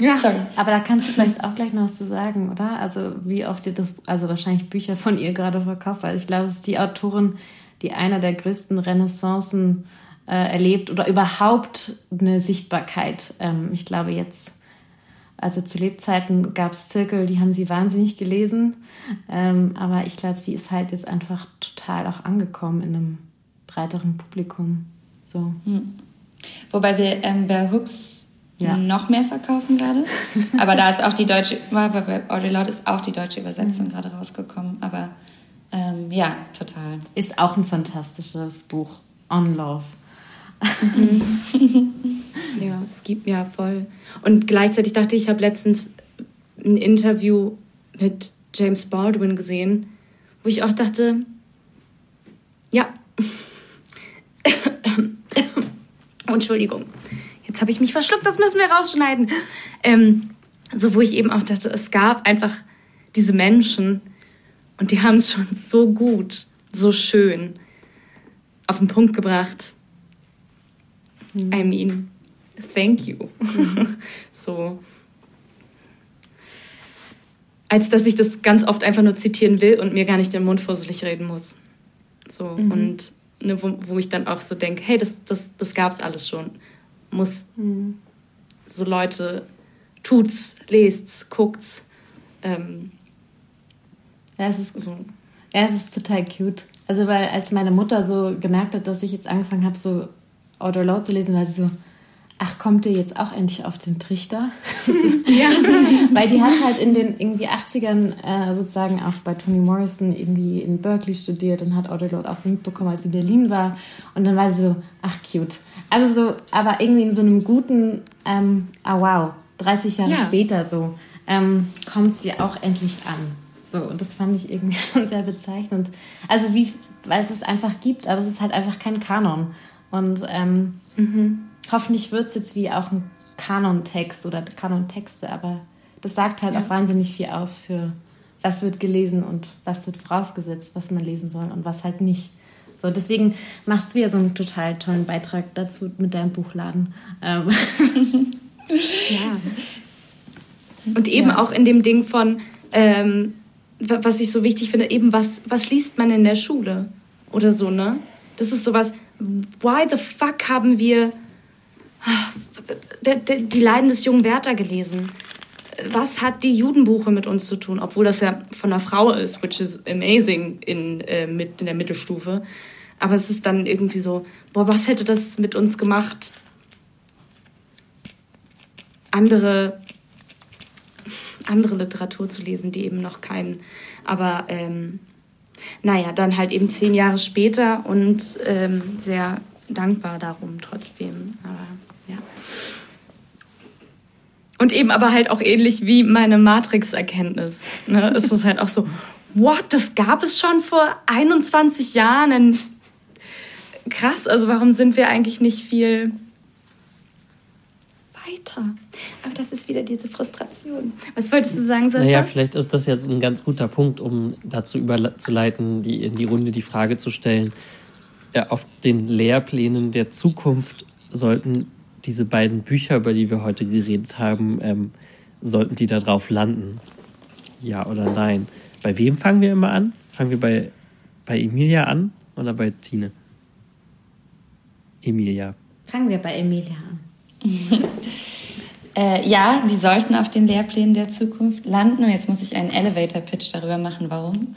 Ja. Sorry. Aber da kannst du vielleicht auch gleich noch was zu sagen, oder? Also wie oft ihr das, also wahrscheinlich Bücher von ihr gerade verkauft, weil ich glaube, es ist die Autorin, die einer der größten Renaissancen äh, erlebt oder überhaupt eine Sichtbarkeit. Ähm, ich glaube jetzt, also zu Lebzeiten gab es Zirkel, die haben sie wahnsinnig gelesen, ähm, aber ich glaube, sie ist halt jetzt einfach total auch angekommen in einem breiteren Publikum. So. Hm. Wobei wir ähm, bei Hooks ja. noch mehr verkaufen gerade. [laughs] Aber da ist auch die deutsche, bei Audre Lorde ist auch die deutsche Übersetzung mhm. gerade rausgekommen. Aber ähm, ja, total. Ist auch ein fantastisches Buch. On Love. [laughs] ja, es gibt ja voll. Und gleichzeitig dachte ich, ich habe letztens ein Interview mit James Baldwin gesehen, wo ich auch dachte, ja, [laughs] Entschuldigung. Jetzt habe ich mich verschluckt, das müssen wir rausschneiden. Ähm, so, wo ich eben auch dachte, es gab einfach diese Menschen und die haben es schon so gut, so schön auf den Punkt gebracht. Mhm. I mean, thank you. Mhm. [laughs] so. Als dass ich das ganz oft einfach nur zitieren will und mir gar nicht den Mund fusselig reden muss. So, mhm. und ne, wo, wo ich dann auch so denke, hey, das, das, das gab es alles schon. Muss mhm. so Leute, tut's, lest's, guckt's. Ähm, ja, es ist so. Ja, es ist total cute. Also, weil als meine Mutter so gemerkt hat, dass ich jetzt angefangen habe, so Auto Laut zu lesen, war sie so, ach, kommt ihr jetzt auch endlich auf den Trichter? [laughs] ja. [laughs] Weil die hat halt in den irgendwie 80ern äh, sozusagen auch bei Toni Morrison irgendwie in Berkeley studiert und hat Audre Lorde auch so mitbekommen, als sie in Berlin war. Und dann war sie so, ach, cute. Also so, aber irgendwie in so einem guten, ähm, ah wow, 30 Jahre ja. später so, ähm, kommt sie auch endlich an. So, und das fand ich irgendwie [laughs] schon sehr bezeichnend. Also wie, weil es es einfach gibt, aber es ist halt einfach kein Kanon. Und ähm, mhm hoffentlich wird es jetzt wie auch ein Kanontext oder Kanontexte, aber das sagt halt ja. auch wahnsinnig viel aus für was wird gelesen und was wird vorausgesetzt, was man lesen soll und was halt nicht. So, deswegen machst du ja so einen total tollen Beitrag dazu mit deinem Buchladen. Ähm. [laughs] ja. Und eben ja. auch in dem Ding von, ähm, was ich so wichtig finde, eben was, was liest man in der Schule oder so, ne? Das ist sowas, why the fuck haben wir die Leiden des jungen Werther gelesen? Was hat die Judenbuche mit uns zu tun? Obwohl das ja von einer Frau ist, which is amazing in, äh, in der Mittelstufe. Aber es ist dann irgendwie so, boah, was hätte das mit uns gemacht? Andere, andere Literatur zu lesen, die eben noch keinen. Aber ähm, naja, dann halt eben zehn Jahre später und ähm, sehr dankbar darum trotzdem. Aber ja. Und eben aber halt auch ähnlich wie meine Matrix-Erkenntnis. Ne? Es ist halt auch so, what, das gab es schon vor 21 Jahren? Krass, also warum sind wir eigentlich nicht viel weiter? Aber das ist wieder diese Frustration. Was wolltest du sagen, Sascha? Naja, vielleicht ist das jetzt ein ganz guter Punkt, um dazu überzuleiten, die, in die Runde die Frage zu stellen. Ja, auf den Lehrplänen der Zukunft sollten diese beiden Bücher, über die wir heute geredet haben, ähm, sollten die da drauf landen? Ja oder nein? Bei wem fangen wir immer an? Fangen wir bei, bei Emilia an oder bei Tine? Emilia. Fangen wir bei Emilia an. [laughs] Äh, ja, die sollten auf den Lehrplänen der Zukunft landen. Und jetzt muss ich einen Elevator-Pitch darüber machen, warum.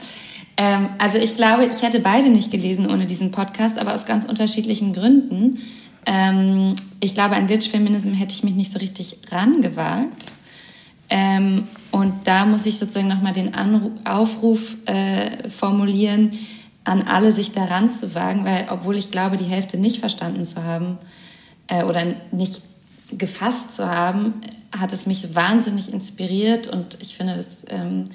Ähm, also ich glaube, ich hätte beide nicht gelesen ohne diesen Podcast, aber aus ganz unterschiedlichen Gründen. Ähm, ich glaube, an Glitch-Feminism hätte ich mich nicht so richtig rangewagt. Ähm, und da muss ich sozusagen nochmal den Anruf, Aufruf äh, formulieren, an alle sich daran zu wagen, weil obwohl ich glaube, die Hälfte nicht verstanden zu haben äh, oder nicht gefasst zu haben, hat es mich wahnsinnig inspiriert und ich finde, das, ähm,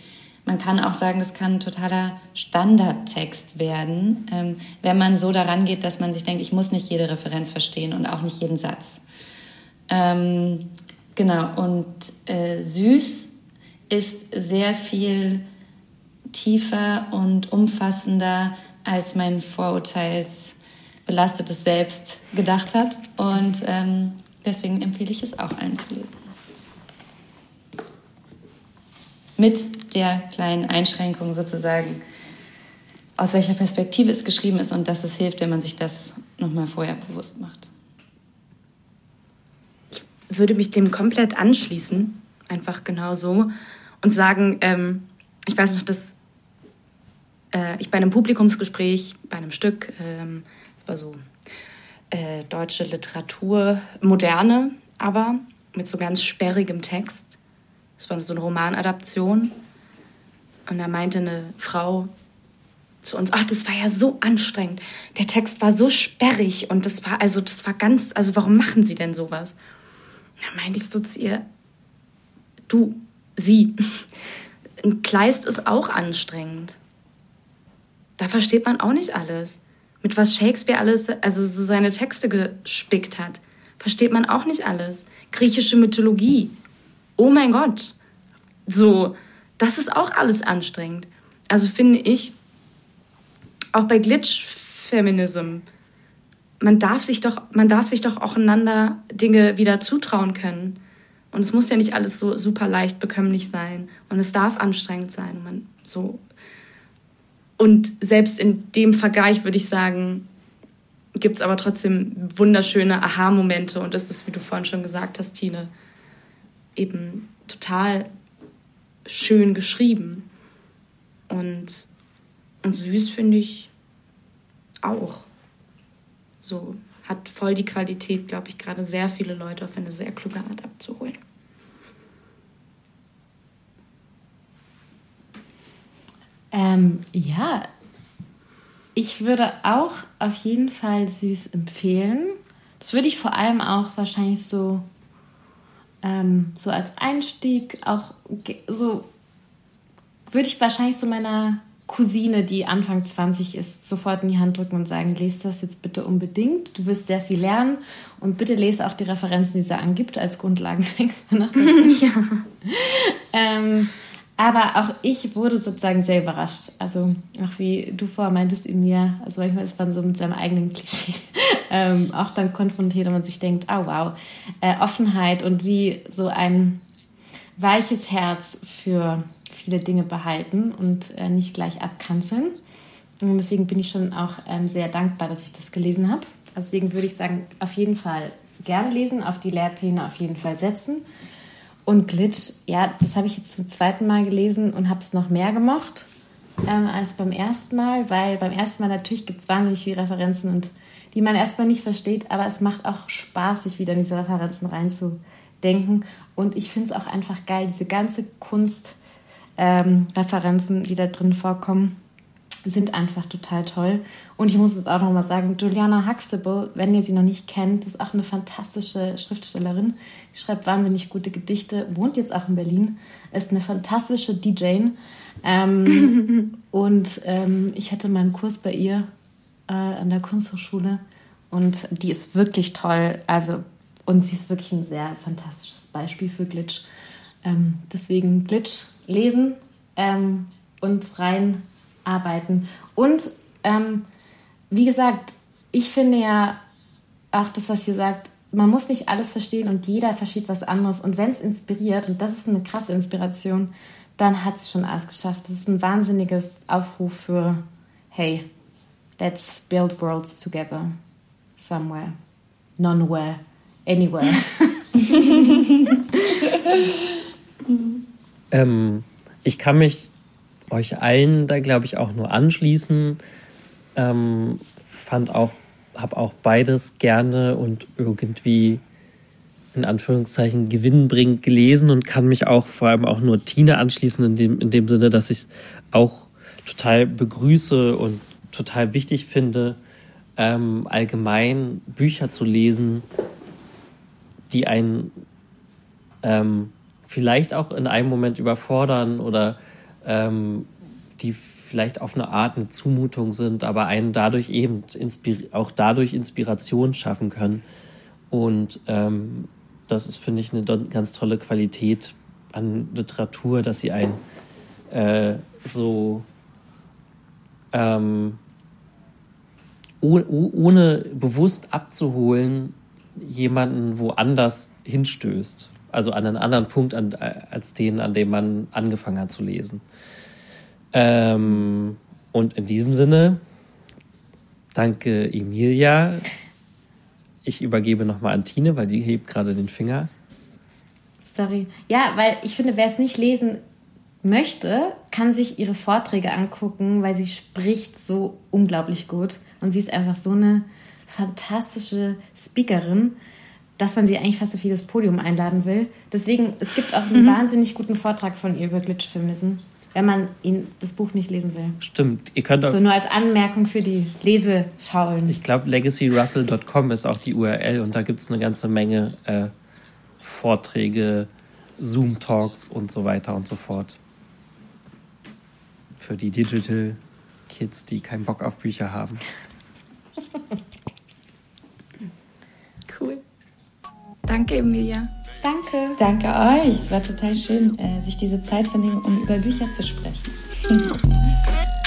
man kann auch sagen, das kann ein totaler Standardtext werden, ähm, wenn man so daran geht, dass man sich denkt, ich muss nicht jede Referenz verstehen und auch nicht jeden Satz. Ähm, genau, und äh, süß ist sehr viel tiefer und umfassender, als mein vorurteilsbelastetes Selbst gedacht hat. Und ähm, Deswegen empfehle ich es auch allen zu lesen. Mit der kleinen Einschränkung sozusagen, aus welcher Perspektive es geschrieben ist und dass es hilft, wenn man sich das nochmal vorher bewusst macht. Ich würde mich dem komplett anschließen, einfach genau so, und sagen, ähm, ich weiß noch, dass äh, ich bei einem Publikumsgespräch, bei einem Stück, ähm, das war so äh, deutsche Literatur, moderne, aber mit so ganz sperrigem Text. Es war so eine Romanadaption. Und da meinte eine Frau zu uns, ach, das war ja so anstrengend. Der Text war so sperrig und das war, also, das war ganz, also, warum machen Sie denn sowas? Da meinte ich so zu ihr, du, sie, [laughs] ein Kleist ist auch anstrengend. Da versteht man auch nicht alles mit was Shakespeare alles, also so seine Texte gespickt hat, versteht man auch nicht alles. Griechische Mythologie. Oh mein Gott. So, das ist auch alles anstrengend. Also finde ich, auch bei Glitch-Feminism, man man darf sich doch auch einander Dinge wieder zutrauen können. Und es muss ja nicht alles so super leicht bekömmlich sein. Und es darf anstrengend sein. Man so und selbst in dem Vergleich würde ich sagen, gibt es aber trotzdem wunderschöne Aha-Momente. Und das ist, wie du vorhin schon gesagt hast, Tine, eben total schön geschrieben. Und, und süß finde ich auch. So hat voll die Qualität, glaube ich, gerade sehr viele Leute auf eine sehr kluge Art abzuholen. Ähm, ja, ich würde auch auf jeden Fall süß empfehlen. Das würde ich vor allem auch wahrscheinlich so, ähm, so als Einstieg auch so, würde ich wahrscheinlich so meiner Cousine, die Anfang 20 ist, sofort in die Hand drücken und sagen, lese das jetzt bitte unbedingt. Du wirst sehr viel lernen und bitte lese auch die Referenzen, die sie angibt als Grundlagentext. [laughs] [laughs] ja. ähm, Aber auch ich wurde sozusagen sehr überrascht. Also, auch wie du vorher meintest in mir, also manchmal ist man so mit seinem eigenen Klischee [laughs] ähm, auch dann konfrontiert und man sich denkt, oh wow, äh, Offenheit und wie so ein weiches Herz für viele Dinge behalten und äh, nicht gleich abkanzeln. Und deswegen bin ich schon auch ähm, sehr dankbar, dass ich das gelesen habe. Deswegen würde ich sagen, auf jeden Fall gerne lesen, auf die Lehrpläne auf jeden Fall setzen. Und Glitch, ja, das habe ich jetzt zum zweiten Mal gelesen und habe es noch mehr gemocht ähm, als beim ersten Mal, weil beim ersten Mal natürlich gibt es wahnsinnig viele Referenzen und die man erstmal nicht versteht, aber es macht auch Spaß, sich wieder in diese Referenzen reinzudenken. Und ich finde es auch einfach geil, diese ganze Kunstreferenzen, ähm, die da drin vorkommen sind einfach total toll. Und ich muss jetzt auch noch mal sagen, Juliana Huxtable, wenn ihr sie noch nicht kennt, ist auch eine fantastische Schriftstellerin. Die schreibt wahnsinnig gute Gedichte, wohnt jetzt auch in Berlin, ist eine fantastische DJ. Ähm, [laughs] und ähm, ich hatte mal einen Kurs bei ihr äh, an der Kunsthochschule und die ist wirklich toll. Also, und sie ist wirklich ein sehr fantastisches Beispiel für Glitch. Ähm, deswegen Glitch lesen ähm, und rein arbeiten. Und ähm, wie gesagt, ich finde ja auch das, was ihr sagt, man muss nicht alles verstehen und jeder versteht was anderes. Und wenn es inspiriert, und das ist eine krasse Inspiration, dann hat es schon alles geschafft. Das ist ein wahnsinniges Aufruf für, hey, let's build worlds together. Somewhere. Nonewhere. Anywhere. [laughs] ähm, ich kann mich euch allen da, glaube ich, auch nur anschließen. Ähm, fand auch, habe auch beides gerne und irgendwie in Anführungszeichen gewinnbringend gelesen und kann mich auch vor allem auch nur Tina anschließen, in dem, in dem Sinne, dass ich es auch total begrüße und total wichtig finde, ähm, allgemein Bücher zu lesen, die einen ähm, vielleicht auch in einem Moment überfordern oder ähm, die vielleicht auf eine Art eine Zumutung sind, aber einen dadurch eben auch dadurch Inspiration schaffen können. Und ähm, das ist, finde ich, eine ganz tolle Qualität an Literatur, dass sie einen äh, so ähm, oh, ohne bewusst abzuholen, jemanden woanders hinstößt. Also an einen anderen Punkt an, als den, an dem man angefangen hat zu lesen. Ähm, und in diesem Sinne, danke Emilia. Ich übergebe nochmal an Tine, weil die hebt gerade den Finger. Sorry. Ja, weil ich finde, wer es nicht lesen möchte, kann sich ihre Vorträge angucken, weil sie spricht so unglaublich gut. Und sie ist einfach so eine fantastische Speakerin dass man sie eigentlich fast auf jedes Podium einladen will. Deswegen, es gibt auch einen mhm. wahnsinnig guten Vortrag von ihr über Glitch-Feminism, wenn man ihn, das Buch nicht lesen will. Stimmt. Ihr könnt auch so nur als Anmerkung für die Lesefaulen. Ich glaube, legacyrussell.com ist auch die URL und da gibt es eine ganze Menge äh, Vorträge, Zoom-Talks und so weiter und so fort. Für die Digital Kids, die keinen Bock auf Bücher haben. [laughs] Danke, Emilia. Danke. Danke euch. Es war total schön, äh, sich diese Zeit zu nehmen, um über Bücher zu sprechen. [laughs]